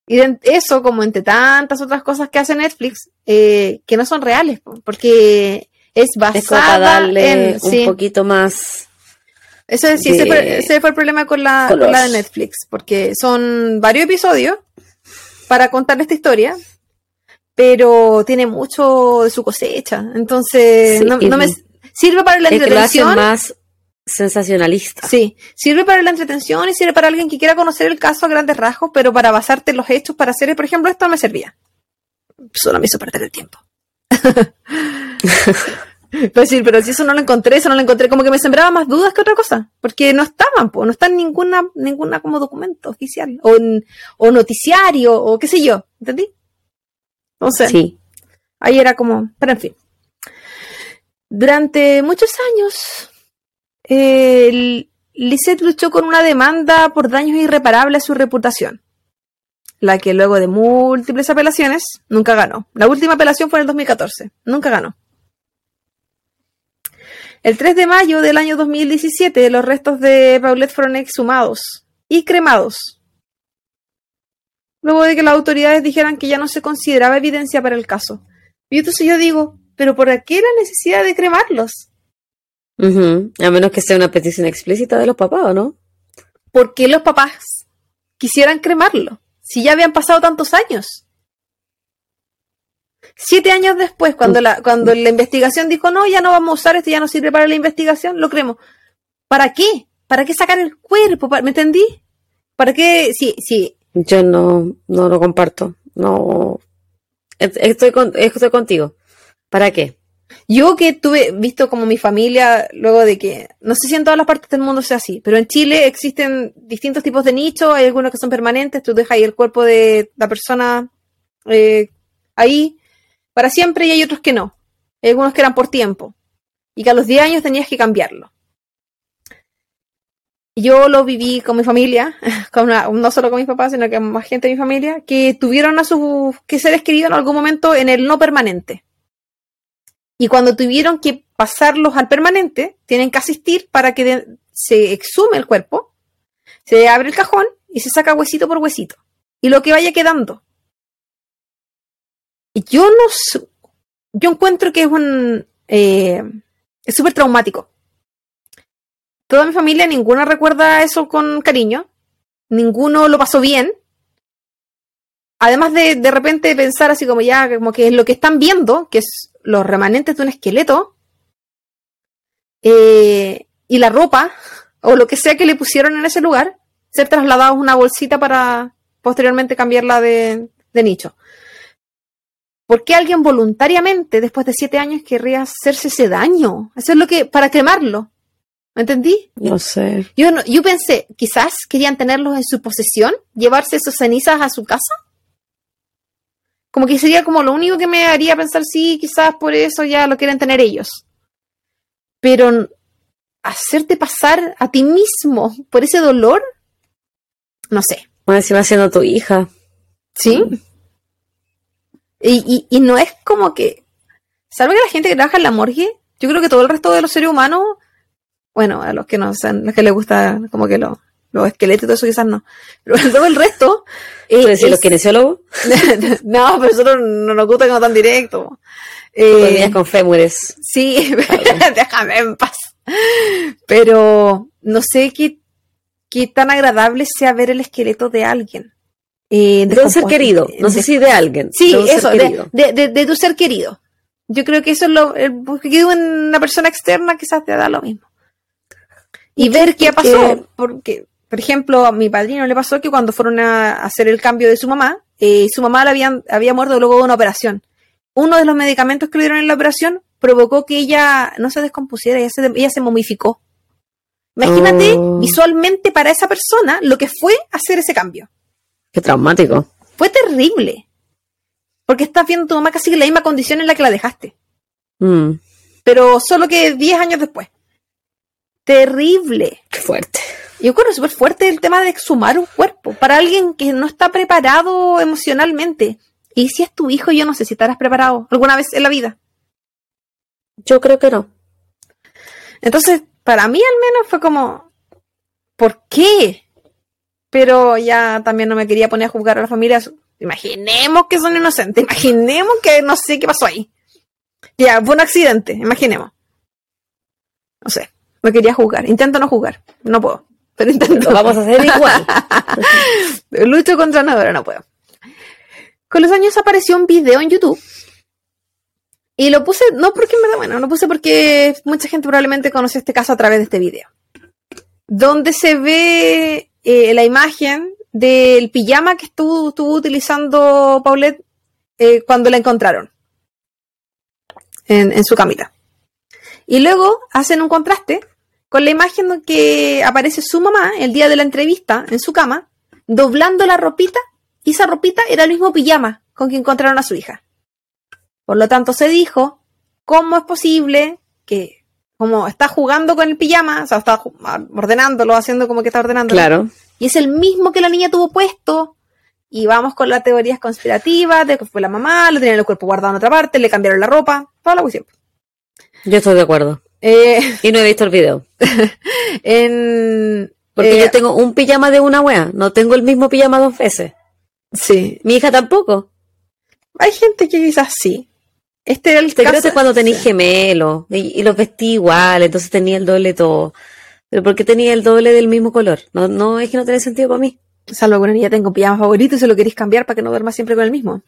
[SPEAKER 2] Y de eso, como entre tantas otras cosas que hace Netflix, eh, que no son reales, po, porque es
[SPEAKER 1] Es para
[SPEAKER 2] basada
[SPEAKER 1] darle
[SPEAKER 2] en.
[SPEAKER 1] un
[SPEAKER 2] sí.
[SPEAKER 1] poquito más.
[SPEAKER 2] Eso es, sí, ese, fue, ese fue el problema con la, con la de Netflix, porque son varios episodios para contar esta historia, pero tiene mucho de su cosecha. Entonces,
[SPEAKER 1] Sí,
[SPEAKER 2] no, me sirve para la
[SPEAKER 1] Es
[SPEAKER 2] entretención.
[SPEAKER 1] más sensacionalista.
[SPEAKER 2] Sí, sirve para la entretención y sirve para alguien que quiera conocer el caso a grandes rasgos, pero para basarte en los hechos, para hacer, por ejemplo, esto no me servía. Solo me hizo perder el tiempo. Pues sí, pero si eso no lo encontré, eso no lo encontré, como que me sembraba más dudas que otra cosa, porque no estaban, pues, no está en ninguna, ninguna como documento oficial, o, o noticiario, o qué sé yo, ¿entendí? Entonces,
[SPEAKER 1] Sí.
[SPEAKER 2] Ahí era como, pero en fin. Durante muchos años, eh, Lisette luchó con una demanda por daños irreparables a su reputación, la que luego de múltiples apelaciones nunca ganó. La última apelación fue en el 2014, nunca ganó. El 3 de mayo del año 2017, los restos de Paulette fueron exhumados y cremados. Luego de que las autoridades dijeran que ya no se consideraba evidencia para el caso. Y entonces yo digo, ¿pero por qué la necesidad de cremarlos?
[SPEAKER 1] Ujú. A menos que sea una petición explícita de los papás, ¿o no?
[SPEAKER 2] ¿Por qué los papás quisieran cremarlo? Si ya habían pasado tantos años. Siete años después, cuando la, cuando la investigación dijo, no, ya no vamos a usar esto, ya no sirve para la investigación, lo cremo. ¿Para qué? ¿Para qué sacar el cuerpo? ¿Para- ¿Me entendí? ¿Para qué? Si, si
[SPEAKER 1] Yo no, no lo comparto. No. Estoy, con- estoy contigo. ¿Para qué?
[SPEAKER 2] Yo que tuve visto como mi familia, luego de que, no sé si en todas las partes del mundo sea así, pero en Chile existen distintos tipos de nichos, hay algunos que son permanentes, tú dejas ahí el cuerpo de la persona eh, ahí para siempre y hay otros que no. Hay algunos que eran por tiempo y que a los 10 años tenías que cambiarlo. Yo lo viví con mi familia, no solo con mis papás, sino que más gente de mi familia, que tuvieron a sus que seres queridos en algún momento en el no permanente. Y cuando tuvieron que pasarlos al permanente, tienen que asistir para que se exhume el cuerpo, se abre el cajón y se saca huesito por huesito. Y lo que vaya quedando. Y yo no yo encuentro que es un eh, es súper traumático. toda mi familia, ninguna recuerda eso con cariño. Ninguno lo pasó bien. Además de de repente pensar así como ya, como que es lo que están viendo, que es los remanentes de un esqueleto, eh, y la ropa, o lo que sea que le pusieron en ese lugar, ser trasladados a una bolsita para posteriormente cambiarla de, de nicho. ¿Por qué alguien voluntariamente, después de siete años, querría hacerse ese daño? Eso es lo que, para quemarlo. ¿Me entendí?
[SPEAKER 1] No sé.
[SPEAKER 2] Yo, no- yo pensé, quizás querían tenerlos en su posesión, llevarse sus cenizas a su casa. Como que sería como lo único que me haría pensar, sí, quizás por eso ya lo quieren tener ellos. Pero hacerte pasar a ti mismo por ese dolor, no sé.
[SPEAKER 1] Más encima siendo tu hija.
[SPEAKER 2] ¿Sí? Y, y, y no es como que, salvo que la gente que trabaja en la morgue, yo creo que todo el resto de los seres humanos, bueno, a los que no sean, los que les gusta como que lo- los esqueletos y todo eso quizás no, pero todo el resto... eh,
[SPEAKER 1] ¿Puedes decir los
[SPEAKER 2] es-
[SPEAKER 1] kinesiólogos?
[SPEAKER 2] no, pero nosotros no nos gusta como tan directo. Eh,
[SPEAKER 1] con fémures.
[SPEAKER 2] sí, déjame en paz. Pero no sé qué, qué tan agradable sea ver el esqueleto de alguien. Eh,
[SPEAKER 1] De un ser querido. No sé si de alguien.
[SPEAKER 2] Sí,
[SPEAKER 1] de
[SPEAKER 2] eso, de, de, de- tu ser querido. Yo creo que eso es lo. que una persona externa quizás te da lo mismo. Y
[SPEAKER 1] ¿Y
[SPEAKER 2] ver
[SPEAKER 1] qué-
[SPEAKER 2] qué pasó. Porque, por ejemplo, a mi padrino le pasó que cuando fueron a hacer el cambio de su mamá, eh, su mamá la habían, había muerto luego de una operación. Uno de los medicamentos que le dieron en la operación provocó que ella no se descompusiera, ella se, ella se momificó. Imagínate
[SPEAKER 1] Oh.
[SPEAKER 2] visualmente para esa persona lo que fue hacer ese cambio.
[SPEAKER 1] Qué traumático.
[SPEAKER 2] Fue terrible. Porque estás viendo a tu mamá casi en la misma condición en la que la dejaste.
[SPEAKER 1] Mm,
[SPEAKER 2] Pero solo que 10 años después. Terrible.
[SPEAKER 1] qué fuerte.
[SPEAKER 2] Yo creo súper fuerte el tema de exhumar un cuerpo. Para alguien que no está preparado emocionalmente. Y si es tu hijo, yo no sé si estarás preparado alguna vez en la vida.
[SPEAKER 1] Yo creo que no.
[SPEAKER 2] Entonces, para mí al menos fue como, ¿por qué? Pero ya también no me quería poner a juzgar a la familia. Imaginemos que son inocentes, imaginemos que no sé qué pasó ahí. Ya, fue un accidente, imaginemos. No sé, me quería juzgar. Intento no jugar, no puedo. Pero intento.
[SPEAKER 1] Lo vamos a hacer igual.
[SPEAKER 2] Lucho contra pero no puedo. Con los años apareció un video en YouTube. Y lo puse, no porque me da bueno, lo puse porque mucha gente probablemente conoce este caso a través de este video. Donde se ve eh, la imagen del pijama que estuvo, estuvo utilizando Paulette eh, cuando la encontraron en, en su camita. Y luego hacen un contraste con la imagen en que aparece su mamá el día de la entrevista en su cama, doblando la ropita, y esa ropita era el mismo pijama con que encontraron a su hija. Por lo tanto, se dijo, ¿cómo es posible que, como está jugando con el pijama, o sea, está ordenándolo, haciendo como que está ordenándolo,
[SPEAKER 1] Claro.
[SPEAKER 2] y es el mismo que la niña tuvo puesto? Y vamos con las teorías conspirativas de que fue la mamá, lo tenían el cuerpo guardado en otra parte, le cambiaron la ropa, toda la cuestión.
[SPEAKER 1] Yo estoy de acuerdo.
[SPEAKER 2] Eh,
[SPEAKER 1] Y no he visto el video.
[SPEAKER 2] en,
[SPEAKER 1] Porque
[SPEAKER 2] eh,
[SPEAKER 1] yo tengo un pijama de una wea. No tengo el mismo pijama dos veces.
[SPEAKER 2] Sí,
[SPEAKER 1] Mi hija tampoco.
[SPEAKER 2] hay gente que quizás sí. Este era el
[SPEAKER 1] Te creo que cuando tenéis
[SPEAKER 2] sí.
[SPEAKER 1] gemelos y, y los vestí igual, entonces tenía el doble todo. Pero ¿por qué tenía el doble del mismo color? No, no es que no tiene sentido para mí.
[SPEAKER 2] Salvo que una niña tenga un pijama favorito y se lo queréis cambiar para que no duerma siempre con el mismo.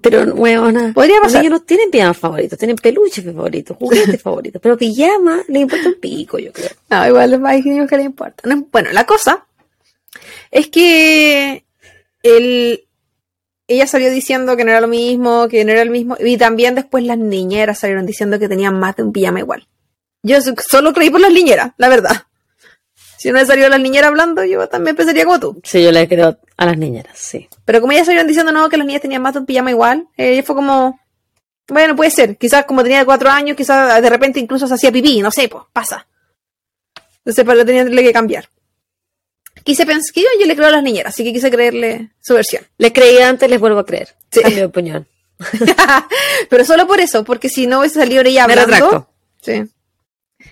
[SPEAKER 1] Pero, weona,
[SPEAKER 2] Podría
[SPEAKER 1] los
[SPEAKER 2] pasar.
[SPEAKER 1] niños no tienen pijamas favoritos, tienen peluches favoritos, juguetes favoritos. Pero pijama le importa un pico, yo creo.
[SPEAKER 2] No, igual hay niños que le importa. No, Bueno, la cosa es que el, ella salió diciendo que no era lo mismo, que no era el mismo, y también después las niñeras salieron diciendo que tenían más de un pijama igual. Yo so- solo creí por las niñeras, la verdad. Si no salió las niñeras hablando, yo también pensaría como tú.
[SPEAKER 1] Sí, yo le creo a las niñeras, sí.
[SPEAKER 2] Pero como ellas salieron diciendo no, que las niñas tenían más de un pijama igual, eh, fue como, bueno, puede ser. Quizás como tenía cuatro años, quizás de repente incluso se hacía pipí, no sé, pues pasa. Entonces, pero tenía que cambiar. Quise pensar que yo, yo le creo a las niñeras, así que quise creerle su versión.
[SPEAKER 1] Les creí antes, les vuelvo a creer.
[SPEAKER 2] Sí.
[SPEAKER 1] Cambio de opinión.
[SPEAKER 2] pero solo por eso, porque si no hubiese salido ella
[SPEAKER 1] Me
[SPEAKER 2] hablando.
[SPEAKER 1] retracto.
[SPEAKER 2] Sí.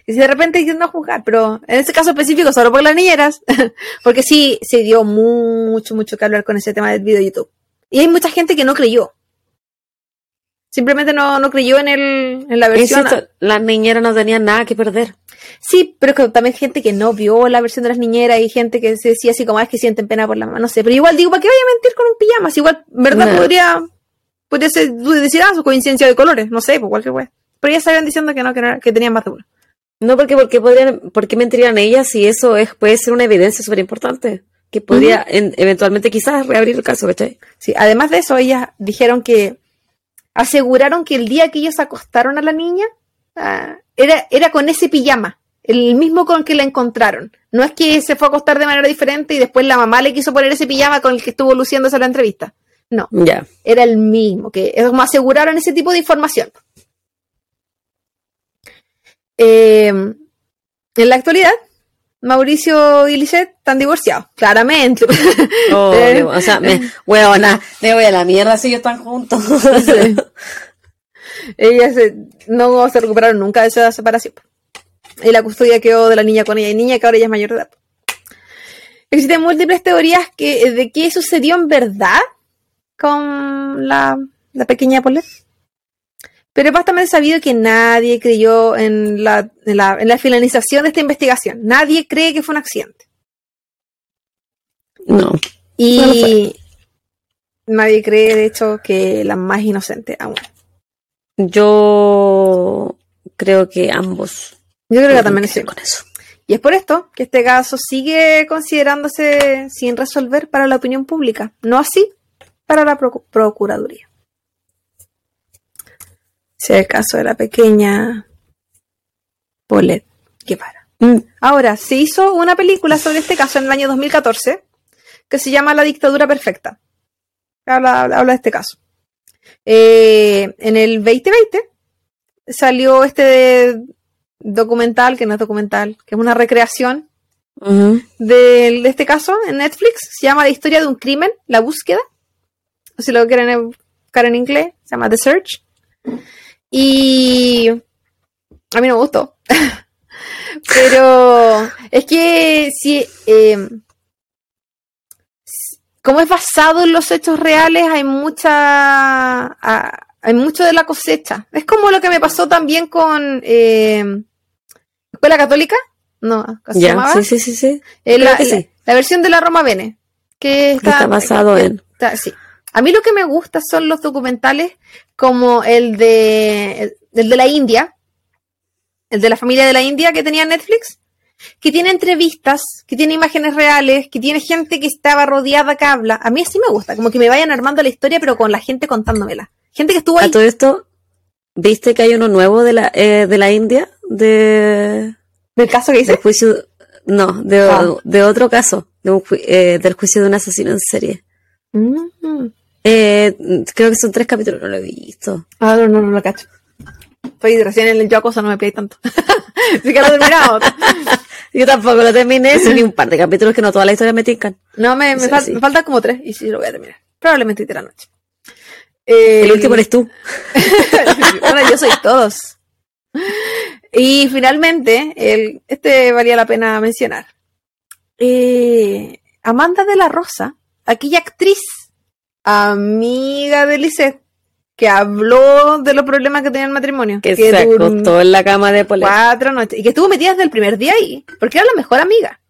[SPEAKER 2] Y si de repente quieren no juzgar, pero en ese caso específico, solo por las niñeras, porque sí se dio mucho, mucho que hablar con ese tema del video de YouTube. Y hay mucha gente que no creyó. Simplemente no, no creyó en, el, en la versión.
[SPEAKER 1] Insisto, las niñeras no tenían nada que perder.
[SPEAKER 2] Sí, pero es que también gente que no vio la versión de las niñeras y gente que se decía así como "Ah, es que sienten pena por la mamá, no sé. Pero igual digo, ¿para qué vaya a mentir con un pijama? Si igual, ¿verdad?
[SPEAKER 1] No.
[SPEAKER 2] Podría, podría ser, decir, ah, su coincidencia de colores, no sé, pues cualquier wea. Pero ya estaban diciendo que no, que, no que tenían más de uno.
[SPEAKER 1] No, porque, porque podrían, ¿por qué mentirían ellas si eso es, puede ser una evidencia súper importante? Que podría en- eventualmente quizás reabrir el caso, ¿cachai?
[SPEAKER 2] Sí, además de eso, ellas dijeron que aseguraron que el día que ellos acostaron a la niña ah, era, era con ese pijama, el mismo con el que la encontraron. No es que se fue a acostar de manera diferente y después la mamá le quiso poner ese pijama con el que estuvo luciéndose en la entrevista. No,
[SPEAKER 1] Ya.
[SPEAKER 2] era el mismo, que es como aseguraron ese tipo de información. Eh, en la actualidad, Mauricio y Lisette están divorciados, claramente.
[SPEAKER 1] O sea, me, huevona, me voy a la mierda si ellos están juntos.
[SPEAKER 2] Sí. Ellas eh, no se recuperaron nunca de esa separación. Y la custodia quedó de la niña con ella y niña que ahora ella es mayor de edad. Existen múltiples teorías que, de qué sucedió en verdad con la, la pequeña Paulette. Pero es bastante sabido que nadie creyó en la, en, la, en la finalización de esta investigación. Nadie cree que fue un accidente.
[SPEAKER 1] No.
[SPEAKER 2] Y nadie cree, de hecho, que la más inocente aún.
[SPEAKER 1] Yo creo que ambos.
[SPEAKER 2] Yo creo que también es
[SPEAKER 1] sí
[SPEAKER 2] cierto.
[SPEAKER 1] con eso.
[SPEAKER 2] Y es por esto que este caso sigue considerándose sin resolver para la opinión pública, no así para la procu- Procuraduría. Es el caso de la pequeña Paulette Guevara.
[SPEAKER 1] Mm,
[SPEAKER 2] Ahora, se hizo una película sobre este caso en el año 2014 que se llama La dictadura perfecta. Habla, habla de este caso. Eh, en el 2020 salió este documental, que no es documental, que es una recreación de, de este caso en Netflix. Se llama La historia de un crimen, La búsqueda. O si lo quieren buscar en inglés, se llama The Search. Y a mí no me gustó. Pero es que si eh, como es basado en los hechos reales, hay mucha ah, hay mucho de la cosecha. Es como lo que me pasó también con eh, Escuela Católica. No, ¿cómo se
[SPEAKER 1] Ya,
[SPEAKER 2] llamaba?
[SPEAKER 1] sí, sí, sí, sí.
[SPEAKER 2] Eh, la,
[SPEAKER 1] sí.
[SPEAKER 2] la- la versión de la Roma Bene. Que
[SPEAKER 1] Que
[SPEAKER 2] está,
[SPEAKER 1] está basado en.
[SPEAKER 2] está- sí. A mí lo que me gusta son los documentales como el de, el, de la India, el de la familia de la India que tenía Netflix, que tiene entrevistas, que tiene imágenes reales, que tiene gente que estaba rodeada que habla. A mí así me gusta, como que me vayan armando la historia, pero con la gente contándomela. Gente que estuvo ahí.
[SPEAKER 1] A todo esto, ¿viste que hay uno nuevo de la, eh, de la India? De,
[SPEAKER 2] Del caso que
[SPEAKER 1] del juicio. No, de,
[SPEAKER 2] Ah.
[SPEAKER 1] de otro caso. De un ju- eh, del juicio de un asesino en serie.
[SPEAKER 2] Mm.
[SPEAKER 1] Eh, creo que son tres capítulos, no lo he visto.
[SPEAKER 2] Ah, no, no, no lo cacho. Estoy recién en el yo cosa, no me peleé tanto. Así que lo terminamos.
[SPEAKER 1] Yo tampoco lo terminé, son ni un par de capítulos que no toda la historia me tincan.
[SPEAKER 2] No, me, me,
[SPEAKER 1] Sí,
[SPEAKER 2] fal-
[SPEAKER 1] sí.
[SPEAKER 2] me faltan como tres y sí lo voy a terminar. Probablemente de la noche. Eh,
[SPEAKER 1] El último eres tú.
[SPEAKER 2] bueno, yo soy todos. Y finalmente, el, este valía la pena mencionar. Eh, Amanda de la Rosa, aquella actriz, amiga de Lisette, que habló de los problemas que tenía el matrimonio.
[SPEAKER 1] Que se
[SPEAKER 2] duró
[SPEAKER 1] acostó en la cama de Paulette.
[SPEAKER 2] cuatro noches. Y que estuvo metida desde el primer día ahí, porque era la mejor amiga.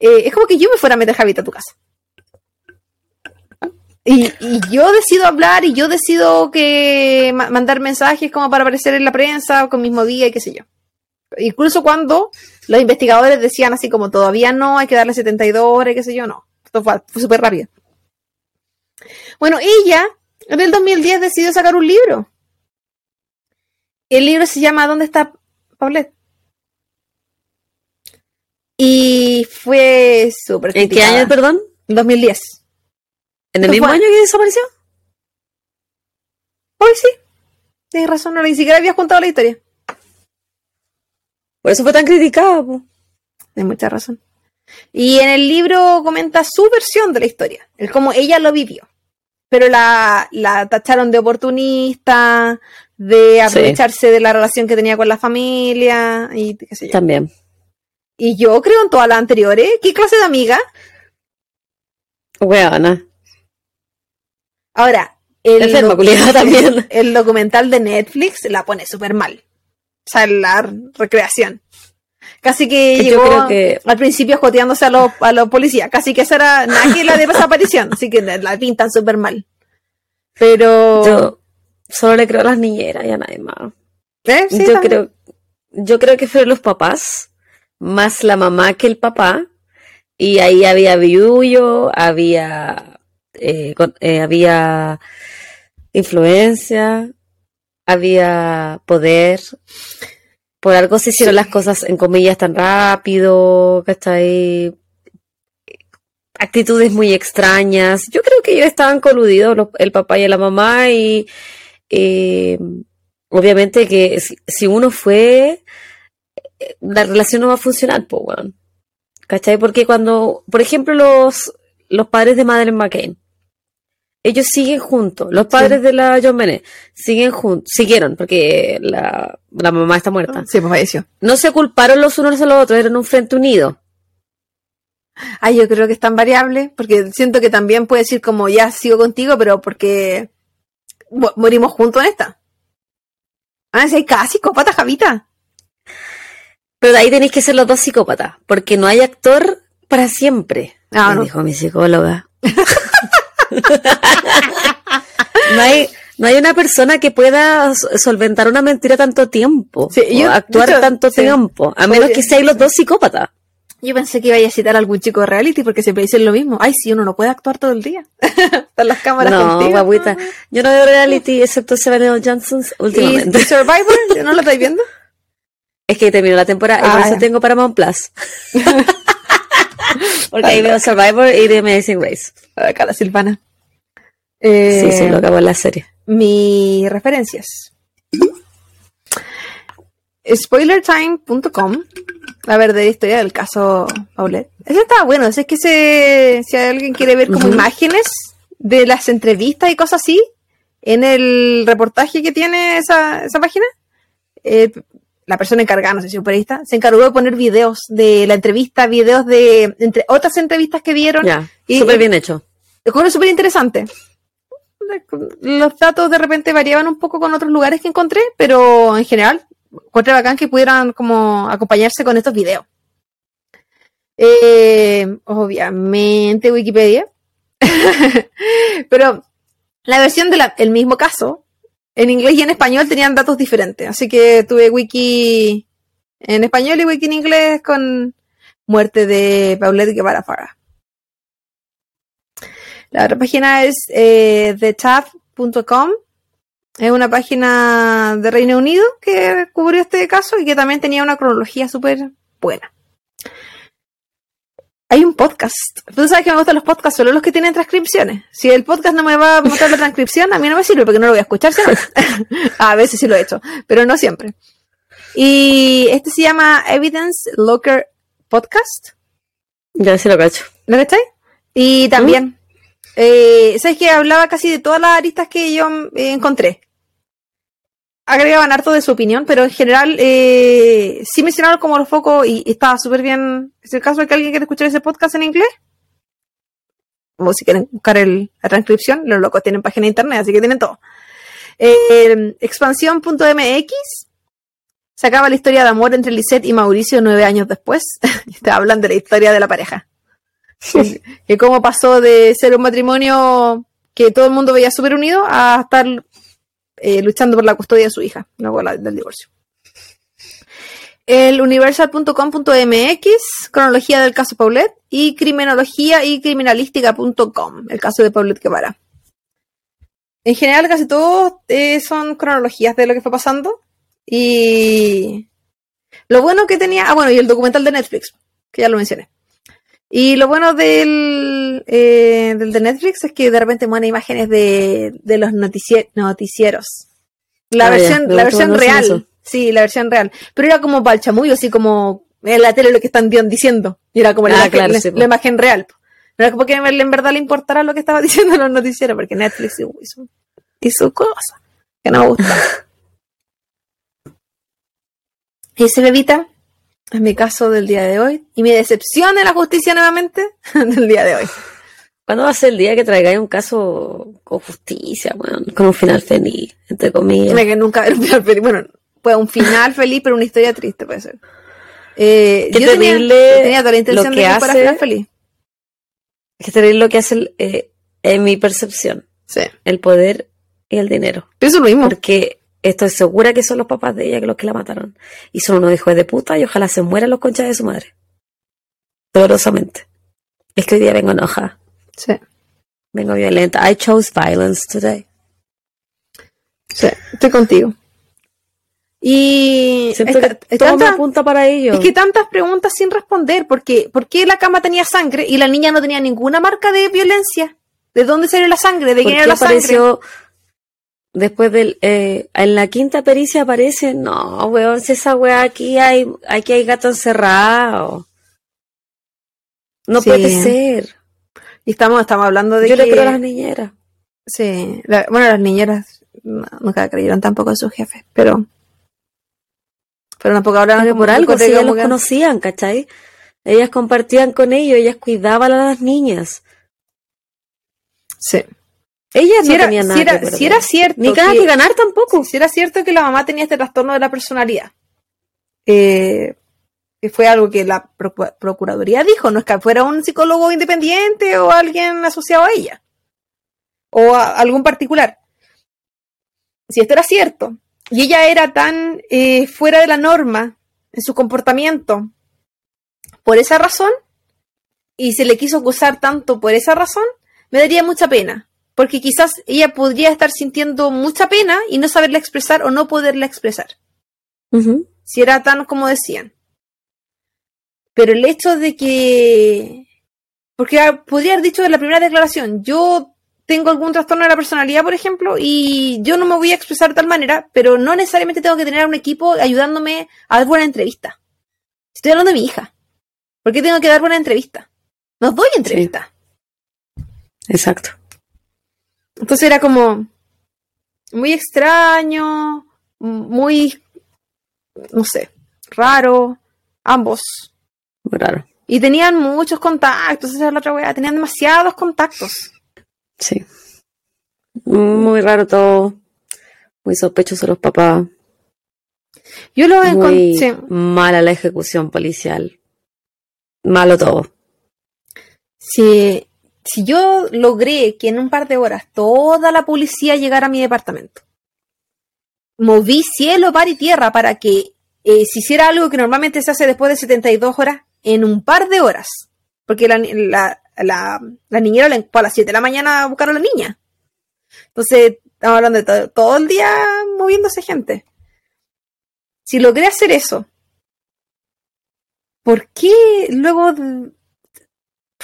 [SPEAKER 2] Eh, es como que yo me fuera a meter Javita a tu casa. Y, y yo decido hablar y yo decido que ma- mandar mensajes como para aparecer en la prensa con mismo día y qué sé yo. Incluso cuando los investigadores decían así como todavía no, hay que darle 72 horas y qué sé yo, no. Esto fue, fue súper rápido. Bueno, ella en el 2010 decidió sacar un libro. El libro se llama ¿Dónde está Paulette? Y fue súper
[SPEAKER 1] ¿En qué año, perdón?
[SPEAKER 2] 2010.
[SPEAKER 1] ¿En el mismo
[SPEAKER 2] fue-
[SPEAKER 1] año que desapareció?
[SPEAKER 2] Hoy sí. Tienes razón, no ni siquiera habías contado la historia.
[SPEAKER 1] Por eso fue tan criticada. po.
[SPEAKER 2] Tienes mucha razón. Y en el libro comenta su versión de la historia, el cómo ella lo vivió. Pero la, la tacharon de oportunista, de aprovecharse de la relación que tenía con la familia y qué sé yo.
[SPEAKER 1] También.
[SPEAKER 2] Y yo creo en todas las anteriores. ¿Qué clase de amiga?
[SPEAKER 1] Weona.
[SPEAKER 2] Ahora, El,
[SPEAKER 1] Enferma,
[SPEAKER 2] doc-
[SPEAKER 1] culiada, también.
[SPEAKER 2] el documental de Netflix la pone súper mal. O sea, la recreación. Casi que
[SPEAKER 1] Yo
[SPEAKER 2] llegó
[SPEAKER 1] creo que-
[SPEAKER 2] al principio joteándose a los, a los policías. Casi que esa era nada que la de desaparición. Así que la pintan súper mal. Pero.
[SPEAKER 1] Yo solo le creo a las niñeras y a nadie más.
[SPEAKER 2] ¿eh? Sí,
[SPEAKER 1] yo
[SPEAKER 2] también.
[SPEAKER 1] creo, yo creo que fueron los papás, más la mamá que el papá, y ahí había viullo, había, eh, eh, había influencia, había poder. Por algo se hicieron
[SPEAKER 2] Sí.
[SPEAKER 1] las cosas en comillas tan rápido, ¿cachai? Actitudes muy extrañas. Yo creo que ellos estaban coludidos, los- el papá y la mamá, y eh, obviamente que si, si uno fue, la relación no va a funcionar, pues. ¿Cachai? Porque cuando, por ejemplo, los, los padres de Madeleine McCain, ellos siguen juntos. Los padres de la John Bennett siguen juntos, siguieron, porque la, la mamá está muerta.
[SPEAKER 2] Sí, pues falleció.
[SPEAKER 1] No se culparon los unos a los otros, eran un frente unido.
[SPEAKER 2] Ay, yo creo que es tan variable, porque siento que también puede decir como ya sigo contigo, pero porque mo- morimos juntos en esta. Ah, si hay cada psicópata, Javita.
[SPEAKER 1] Pero de ahí tenéis que ser los dos psicópatas, porque no hay actor para siempre.
[SPEAKER 2] Ah,
[SPEAKER 1] me
[SPEAKER 2] no.
[SPEAKER 1] dijo mi psicóloga. no hay, no hay una persona que pueda solventar una mentira tanto tiempo,
[SPEAKER 2] Sí, yo-
[SPEAKER 1] actuar
[SPEAKER 2] hecho,
[SPEAKER 1] tanto
[SPEAKER 2] sí.
[SPEAKER 1] tiempo, a menos que seáis los dos psicópatas.
[SPEAKER 2] Yo pensé que iba a citar a algún chico de reality porque siempre dicen lo mismo. Ay, sí, uno no puede actuar todo el día. Están las cámaras
[SPEAKER 1] No,
[SPEAKER 2] contigo.
[SPEAKER 1] guaguita. Yo no veo reality excepto Seven L. Johnson's
[SPEAKER 2] ¿Y,
[SPEAKER 1] últimamente.
[SPEAKER 2] y Survivor? ¿No lo estáis viendo?
[SPEAKER 1] Es que terminó la temporada y
[SPEAKER 2] Ah,
[SPEAKER 1] por eso tengo Paramount Plus. Porque ahí veo Survivor y The Amazing Race.
[SPEAKER 2] Acá la Silvana. Eh,
[SPEAKER 1] Sí, sí, lo acabo en la serie.
[SPEAKER 2] Mis referencias. Spoilertime.com La verdadera historia del caso Paulette. Ese estaba bueno. Es que se, si alguien quiere ver como imágenes de las entrevistas y cosas así, en el reportaje que tiene esa, esa página, eh, la persona encargada, no sé si un periodista, se encargó de poner videos de la entrevista, videos de entre otras entrevistas que vieron.
[SPEAKER 1] Ya,
[SPEAKER 2] y-
[SPEAKER 1] súper bien hecho.
[SPEAKER 2] Lo súper interesante. Los datos de repente variaban un poco con otros lugares que encontré, pero en general encontré bacán que pudieran como acompañarse con estos videos. Eh, obviamente Wikipedia. pero la versión del mismo caso, en inglés y en español tenían datos diferentes. Así que tuve wiki en español y wiki en inglés con muerte de Paulette Guevara Farah. La otra página es eh, thetab.com. Es una página de Reino Unido que cubrió este caso y que también tenía una cronología súper buena. Hay un podcast. Tú sabes que me gustan los podcasts, solo los que tienen transcripciones. Si el podcast no me va a mostrar la transcripción, a mí no me sirve porque no lo voy a escuchar a veces sí lo he hecho, pero no siempre. Y este se llama Evidence Locker Podcast.
[SPEAKER 1] Ya se lo cacho.
[SPEAKER 2] ¿Lo cachai? Y también, eh, ¿sabes que Hablaba casi de todas las aristas que yo eh, encontré. Agregaban harto de su opinión, pero en general eh, sí mencionaron como los focos y, y estaba súper bien. ¿Es el caso de que alguien quiere escuchar ese podcast en inglés? O si quieren buscar el- la transcripción, los locos tienen página de internet, así que tienen todo. Eh, expansión.mx sacaba la historia de amor entre Lisette y Mauricio nueve años después. te hablan de la historia de la pareja. y cómo pasó de ser un matrimonio que todo el mundo veía súper unido a estar eh, luchando por la custodia de su hija, luego del divorcio. El universal.com.mx, cronología del caso Paulette, y criminología y criminalística.com, el caso de Paulette Guevara. En general, casi todos eh, son cronologías de lo que fue pasando. Y lo bueno que tenía, ah, bueno, y el documental de Netflix, que ya lo mencioné. Y lo bueno del, eh, del de Netflix es que de repente muestran imágenes de, de los noticie- noticieros. La
[SPEAKER 1] Ah,
[SPEAKER 2] versión, la versión real. Sí, la versión real. Pero era como para el chamullo, así como en la tele lo que están di- diciendo. Y era como la,
[SPEAKER 1] Ah, claro,
[SPEAKER 2] la-
[SPEAKER 1] sí, po.
[SPEAKER 2] la imagen real. No era como que en verdad le importara lo que estaba diciendo los noticieros, porque Netflix hizo, hizo cosas que no me gustan. Y ese bebita es mi caso del día de hoy y mi decepción en la justicia nuevamente del día de hoy.
[SPEAKER 1] ¿Cuándo va a ser el día que traigáis un caso con justicia, bueno, con un final feliz, entre comillas?
[SPEAKER 2] que nunca un final feliz. Bueno, pues un final feliz, pero una historia triste puede ser. Eh,
[SPEAKER 1] Qué
[SPEAKER 2] yo tenía,
[SPEAKER 1] terrible
[SPEAKER 2] tenía toda la intención
[SPEAKER 1] lo
[SPEAKER 2] de
[SPEAKER 1] que
[SPEAKER 2] que fuera
[SPEAKER 1] hace-
[SPEAKER 2] final feliz.
[SPEAKER 1] Es terrible lo que hace, el, eh, en mi percepción,
[SPEAKER 2] Sí.
[SPEAKER 1] el poder y el dinero.
[SPEAKER 2] Pienso lo mismo.
[SPEAKER 1] Porque estoy segura que son los papás de ella los que la mataron. Y son unos hijos de puta y ojalá se mueran los conchas de su madre. Dolorosamente. Es que hoy día vengo enojada.
[SPEAKER 2] Sí.
[SPEAKER 1] Vengo violenta. I chose violence today.
[SPEAKER 2] Sí, estoy contigo. Y
[SPEAKER 1] Siento
[SPEAKER 2] esta-
[SPEAKER 1] que todo me
[SPEAKER 2] tanta-
[SPEAKER 1] apunta para ello.
[SPEAKER 2] es que tantas preguntas sin responder, porque ¿por qué la cama tenía sangre y la niña no tenía ninguna marca de violencia? ¿De dónde salió la sangre? ¿De
[SPEAKER 1] ¿Por
[SPEAKER 2] quién era la sangre?
[SPEAKER 1] Después del... eh, en la quinta pericia aparece... No, weón, si esa weá aquí hay... Aquí hay gato encerrado. No
[SPEAKER 2] Sí.
[SPEAKER 1] puede ser.
[SPEAKER 2] Y estamos, estamos hablando de
[SPEAKER 1] Yo
[SPEAKER 2] que...
[SPEAKER 1] le creo a las niñeras.
[SPEAKER 2] Sí, la- bueno, las niñeras no- nunca creyeron tampoco en sus jefes, pero... Pero tampoco hablan
[SPEAKER 1] Pero por algo, si ellas los
[SPEAKER 2] que-
[SPEAKER 1] conocían, ¿cachai? Ellas compartían con ellos, ellas cuidaban a las niñas.
[SPEAKER 2] Sí.
[SPEAKER 1] Ellas
[SPEAKER 2] Si
[SPEAKER 1] no
[SPEAKER 2] era,
[SPEAKER 1] tenían nada
[SPEAKER 2] si era-
[SPEAKER 1] que perder.
[SPEAKER 2] si era cierto
[SPEAKER 1] Ni
[SPEAKER 2] que-
[SPEAKER 1] que ganar tampoco.
[SPEAKER 2] si era cierto que la mamá tenía este trastorno de la personalidad. eh, que fue algo que la procu- Procuraduría dijo, no es que fuera un psicólogo independiente o alguien asociado a ella. O a algún particular. Si esto era cierto, y ella era tan eh, fuera de la norma en su comportamiento, por esa razón, y se le quiso acusar tanto por esa razón, me daría mucha pena. Porque quizás ella podría estar sintiendo mucha pena y no saberla expresar o no poderla expresar. Si era tan como decían. Pero el hecho de que. Porque ah, podría haber dicho en la primera declaración: Yo tengo algún trastorno de la personalidad, por ejemplo, y yo no me voy a expresar de tal manera, pero no necesariamente tengo que tener a un equipo ayudándome a dar buena entrevista. Estoy hablando de mi hija. ¿Por qué tengo que dar buena entrevista? No doy entrevista.
[SPEAKER 1] Exacto.
[SPEAKER 2] Entonces era como muy extraño, muy, no sé, raro, ambos.
[SPEAKER 1] Muy raro.
[SPEAKER 2] Y tenían muchos contactos, esa es la otra weá, tenían demasiados contactos.
[SPEAKER 1] Sí. Muy raro todo. Muy sospechoso los papás.
[SPEAKER 2] Yo lo encontré.
[SPEAKER 1] mala la ejecución policial. Malo todo.
[SPEAKER 2] Si, si yo logré que en un par de horas toda la policía llegara a mi departamento, moví cielo, mar y tierra para que eh, se hiciera algo que normalmente se hace después de 72 horas, en un par de horas. Porque la, la, la, niñera a las 7 de la mañana a buscar a la niña. Entonces, estamos hablando de todo, todo el día moviéndose gente. Si logré hacer eso, ¿por qué luego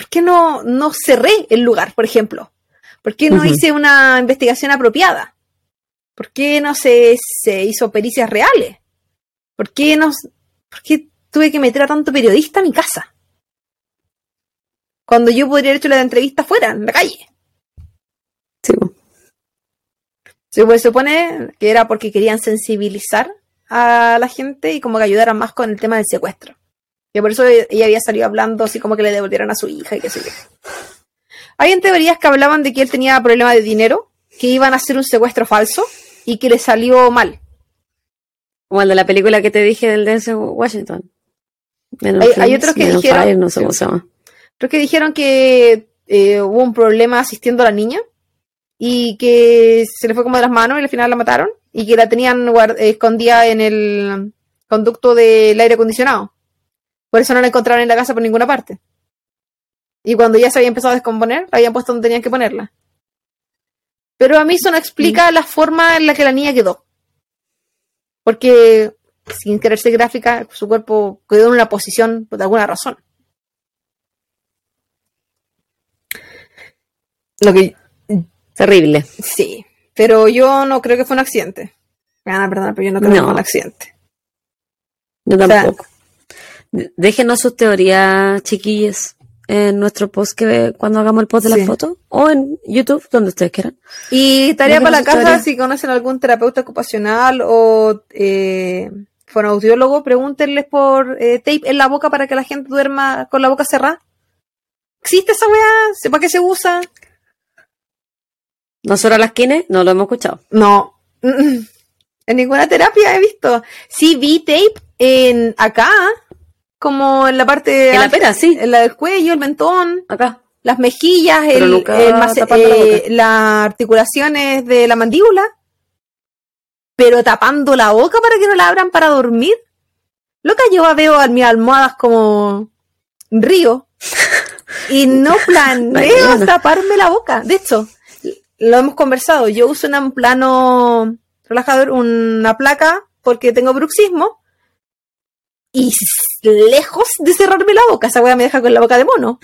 [SPEAKER 2] ¿por qué no, no cerré el lugar, por ejemplo? ¿Por qué no hice una investigación apropiada? ¿Por qué no se, se hizo pericias reales? ¿Por qué, no, ¿Por qué tuve que meter a tanto periodista a mi casa? Cuando yo podría haber hecho la entrevista fuera, en la calle.
[SPEAKER 1] Sí.
[SPEAKER 2] Se pues, supone que era porque querían sensibilizar a la gente y como que ayudaran más con el tema del secuestro. Y por eso ella había salido hablando así como que le devolvieran a su hija y qué sé yo. Hay en teorías que hablaban de que él tenía problemas de dinero, que iban a hacer un secuestro falso y que le salió mal.
[SPEAKER 1] Como el de la película que te dije del Denzel Washington.
[SPEAKER 2] Hay- otros que dijeron-
[SPEAKER 1] Fire, no sé cómo se llama.
[SPEAKER 2] Creo que dijeron que eh, hubo un problema asistiendo a la niña y que se le fue como de las manos y al final la mataron y que la tenían escondida en el conducto del aire acondicionado. Por eso no la encontraron en la casa por ninguna parte. Y cuando ya se había empezado a descomponer, la habían puesto donde tenían que ponerla. Pero a mí eso no explica la forma en la que la niña quedó. Porque sin querer ser gráfica, su cuerpo quedó en una posición por alguna razón. Lo que
[SPEAKER 1] Terrible.
[SPEAKER 2] sí, pero yo no creo que fue un accidente. Me van a perdonar, pero yo no creo que
[SPEAKER 1] No.
[SPEAKER 2] fue un accidente.
[SPEAKER 1] Yo tampoco. Déjenos sus teorías, chiquillas, en nuestro post que cuando hagamos el post de
[SPEAKER 2] Sí.
[SPEAKER 1] la foto o en YouTube, donde ustedes quieran.
[SPEAKER 2] Y tarea
[SPEAKER 1] Déjenos
[SPEAKER 2] para la casa, si conocen algún terapeuta ocupacional o eh, fonoaudiólogo, pregúntenles por eh, tape en la boca para que la gente duerma con la boca cerrada. ¿Existe esa weá? ¿Sepa qué se usa?
[SPEAKER 1] ¿Nosotros las kines? No lo hemos escuchado.
[SPEAKER 2] No. En ninguna terapia he visto. Sí, vi tape en acá, como en la parte.
[SPEAKER 1] En la pera, sí.
[SPEAKER 2] En la del cuello, el mentón,
[SPEAKER 1] Acá.
[SPEAKER 2] las mejillas, el, el
[SPEAKER 1] tapando la
[SPEAKER 2] eh, las articulaciones de la mandíbula. Pero tapando la boca para que no la abran para dormir. Loca, yo veo a mis almohadas como río. Y no planeo taparme la boca. De hecho, lo hemos conversado. Yo uso un plano relajador, una placa, porque tengo bruxismo. Y lejos de cerrarme la boca, esa weá me deja con la boca de mono.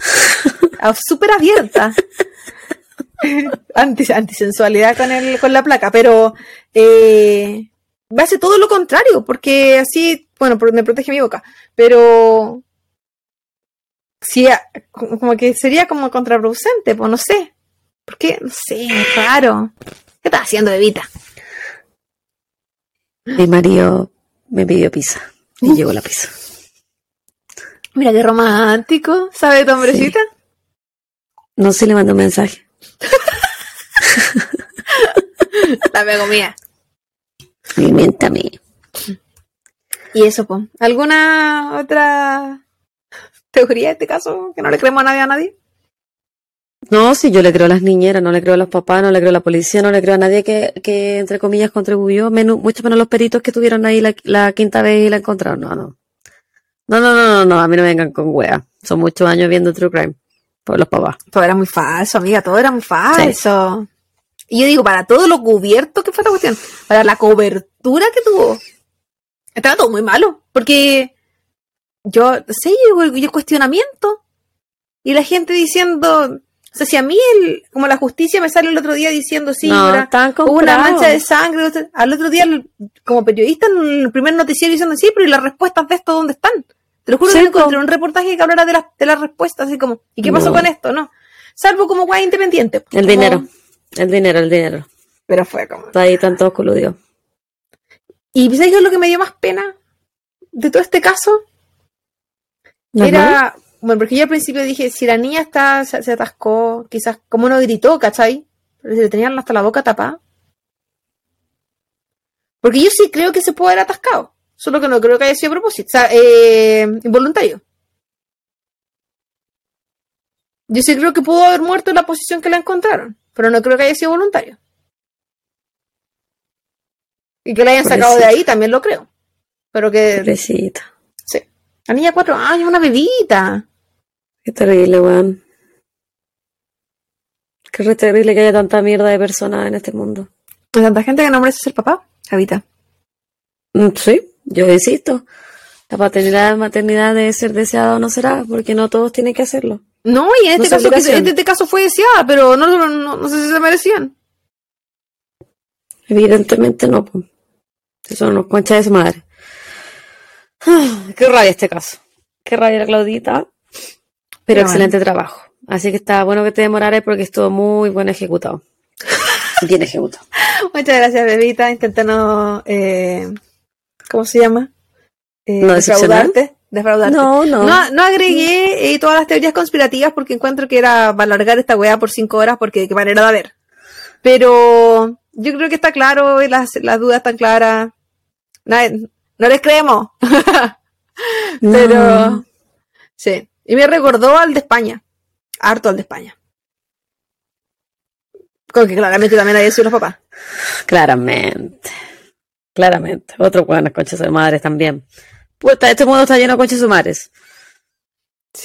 [SPEAKER 2] Ah, Súper abierta. Anti, antisensualidad con, el, con la placa, pero eh, hace todo lo contrario, porque así, bueno, me protege mi boca, pero sí, a- como que sería como contraproducente, pues no sé. ¿Por qué? No sé, raro. ¿Qué estás haciendo, bebita?
[SPEAKER 1] Mi marido me pidió pizza. Y llegó la pizza.
[SPEAKER 2] Mira qué romántico, ¿sabe tu hombrecita?
[SPEAKER 1] No sé, le mandó un mensaje.
[SPEAKER 2] Dame comida.
[SPEAKER 1] Alimentame.
[SPEAKER 2] Y eso, pues. ¿Alguna otra teoría de este caso que no le creemos a nadie a nadie?
[SPEAKER 1] No, sí, yo le creo a las niñeras, no le creo a los papás, no le creo a la policía, no le creo a nadie que, que entre comillas, contribuyó, menos, mucho menos los peritos que estuvieron ahí la, la quinta vez y la encontraron. No, no. No, no, no, no, no, a mí no me vengan con wea. Son muchos años viendo True Crime. Por los papás.
[SPEAKER 2] Todo era muy falso, amiga, todo era muy falso. Y yo digo, para todo lo cubierto que fue esta cuestión, para la cobertura que tuvo, estaba todo muy malo. Porque yo, sé, yo, yo cuestionamiento. Y la gente diciendo, o sea, si a mí, el, como la justicia me sale el otro día diciendo, sí,
[SPEAKER 1] no,
[SPEAKER 2] hubo una mancha de sangre, al otro día, como periodista, en el primer noticiero diciendo, sí, pero ¿y las respuestas de esto dónde están? Te lo juro
[SPEAKER 1] Sí,
[SPEAKER 2] que encontré un reportaje que hablara de las, de las respuestas, así como, ¿y qué pasó
[SPEAKER 1] No.
[SPEAKER 2] con esto? No. Salvo como guay independiente.
[SPEAKER 1] El
[SPEAKER 2] como-
[SPEAKER 1] dinero. El dinero, el dinero.
[SPEAKER 2] Pero fue como.
[SPEAKER 1] Está ahí, están todos coludidos.
[SPEAKER 2] Y ¿sabes qué es lo que me dio más pena de todo este caso?
[SPEAKER 1] Ajá.
[SPEAKER 2] Bueno, porque yo al principio dije, si la niña está, se, se atascó, quizás, como no gritó, ¿cachai? Pero si le tenían hasta la boca tapada. Porque yo sí creo que se puede haber atascado. Solo que no creo que haya sido a propósito. O sea, eh, involuntario. Yo sí creo que pudo haber muerto en la posición que la encontraron. Pero no creo que haya sido voluntario. Y que la hayan sacado de ahí también lo creo. Pero que.
[SPEAKER 1] Pobrecita.
[SPEAKER 2] Sí. La niña cuatro años, una bebita.
[SPEAKER 1] Qué terrible, weón. Qué re terrible que haya tanta mierda de personas en este mundo.
[SPEAKER 2] Hay tanta gente que no merece ser papá. Javita.
[SPEAKER 1] Mm, Sí, yo insisto. La paternidad, maternidad debe ser deseada o no será, porque no todos tienen que hacerlo.
[SPEAKER 2] No, y en este,
[SPEAKER 1] es
[SPEAKER 2] caso, que- en este caso fue deseada, pero no, no, no, no sé si se merecían.
[SPEAKER 1] Evidentemente no, pues. Eso no concha de su madre. Qué rabia este caso. Qué rabia la Claudita. Pero excelente trabajo. Así que está bueno que te demoraras porque estuvo muy bien ejecutado. Bien ejecutado.
[SPEAKER 2] Muchas gracias, bebita. Intenté no. Eh, ¿Cómo se llama? Eh,
[SPEAKER 1] ¿No decepcionar?
[SPEAKER 2] defraudarte. Defraudarte.
[SPEAKER 1] No, no.
[SPEAKER 2] No, no agregué eh, todas las teorías conspirativas porque encuentro que era para alargar esta weá por cinco horas porque de qué manera de ver. Pero yo creo que está claro, y las, las dudas están claras. Nadie- no les creemos.
[SPEAKER 1] No.
[SPEAKER 2] Pero sí. Y me recordó al de España. Harto al de España. Con que claramente también había sido los papás.
[SPEAKER 1] Claramente. Claramente. Otro buenas conchas de madres también. Puta, este mundo está lleno de conchas de madres.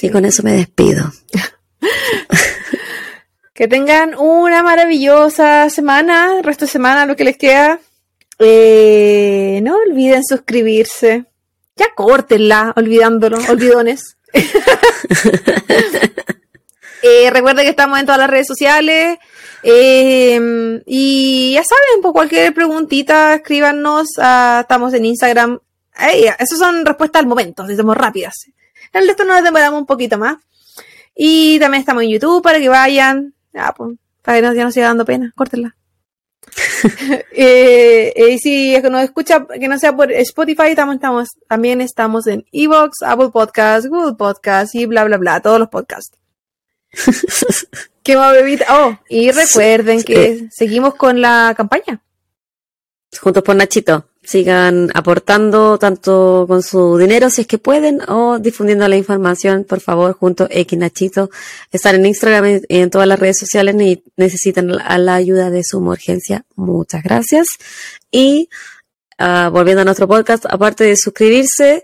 [SPEAKER 1] Y con eso me despido.
[SPEAKER 2] Que tengan una maravillosa semana, el resto de semana, lo que les queda. Eh, no olviden suscribirse. Ya córtenla, olvidándolo, olvidones. Eh, recuerden que estamos en todas las redes sociales. eh, y ya saben, por cualquier preguntita, escríbanos. ah, estamos en Instagram. Ey, esas son respuestas al momento, si somos rápidas. En el resto nos demoramos un poquito más. Y también estamos en YouTube para que vayan. Ah, pues, para que ya no siga dando pena, córtenla. Eh, eh, y si es que nos escucha, que no sea por Spotify, estamos, estamos, también estamos en Evox, Apple Podcasts, Google Podcasts y bla, bla, bla, todos los podcasts. ¿Qué más, bebita? Oh, y recuerden que seguimos con la campaña.
[SPEAKER 1] Juntos por Nachito. Sigan aportando tanto con su dinero si es que pueden o difundiendo la información, por favor, junto X Nachito. Están en Instagram y en todas las redes sociales y necesitan la ayuda de su urgencia. Muchas gracias. Y uh, volviendo a nuestro podcast, aparte de suscribirse,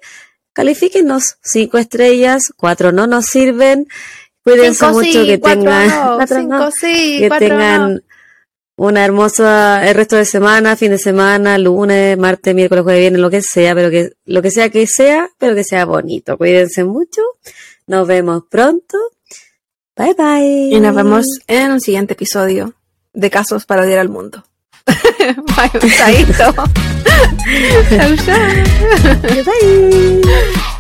[SPEAKER 1] califíquenos cinco estrellas, cuatro no nos sirven. Cuídense
[SPEAKER 2] Cinco
[SPEAKER 1] mucho
[SPEAKER 2] sí,
[SPEAKER 1] que tengan,
[SPEAKER 2] no,
[SPEAKER 1] no,
[SPEAKER 2] sí,
[SPEAKER 1] que tengan
[SPEAKER 2] no.
[SPEAKER 1] Una hermosa el resto de semana, fin de semana, lunes, martes, miércoles, jueves, viernes, lo que sea, pero que lo que sea que sea, pero que sea bonito. Cuídense mucho. Nos vemos pronto. Bye bye.
[SPEAKER 2] Y nos vemos en un siguiente episodio de Casos para odiar al mundo. Bye, chau.
[SPEAKER 1] Bye.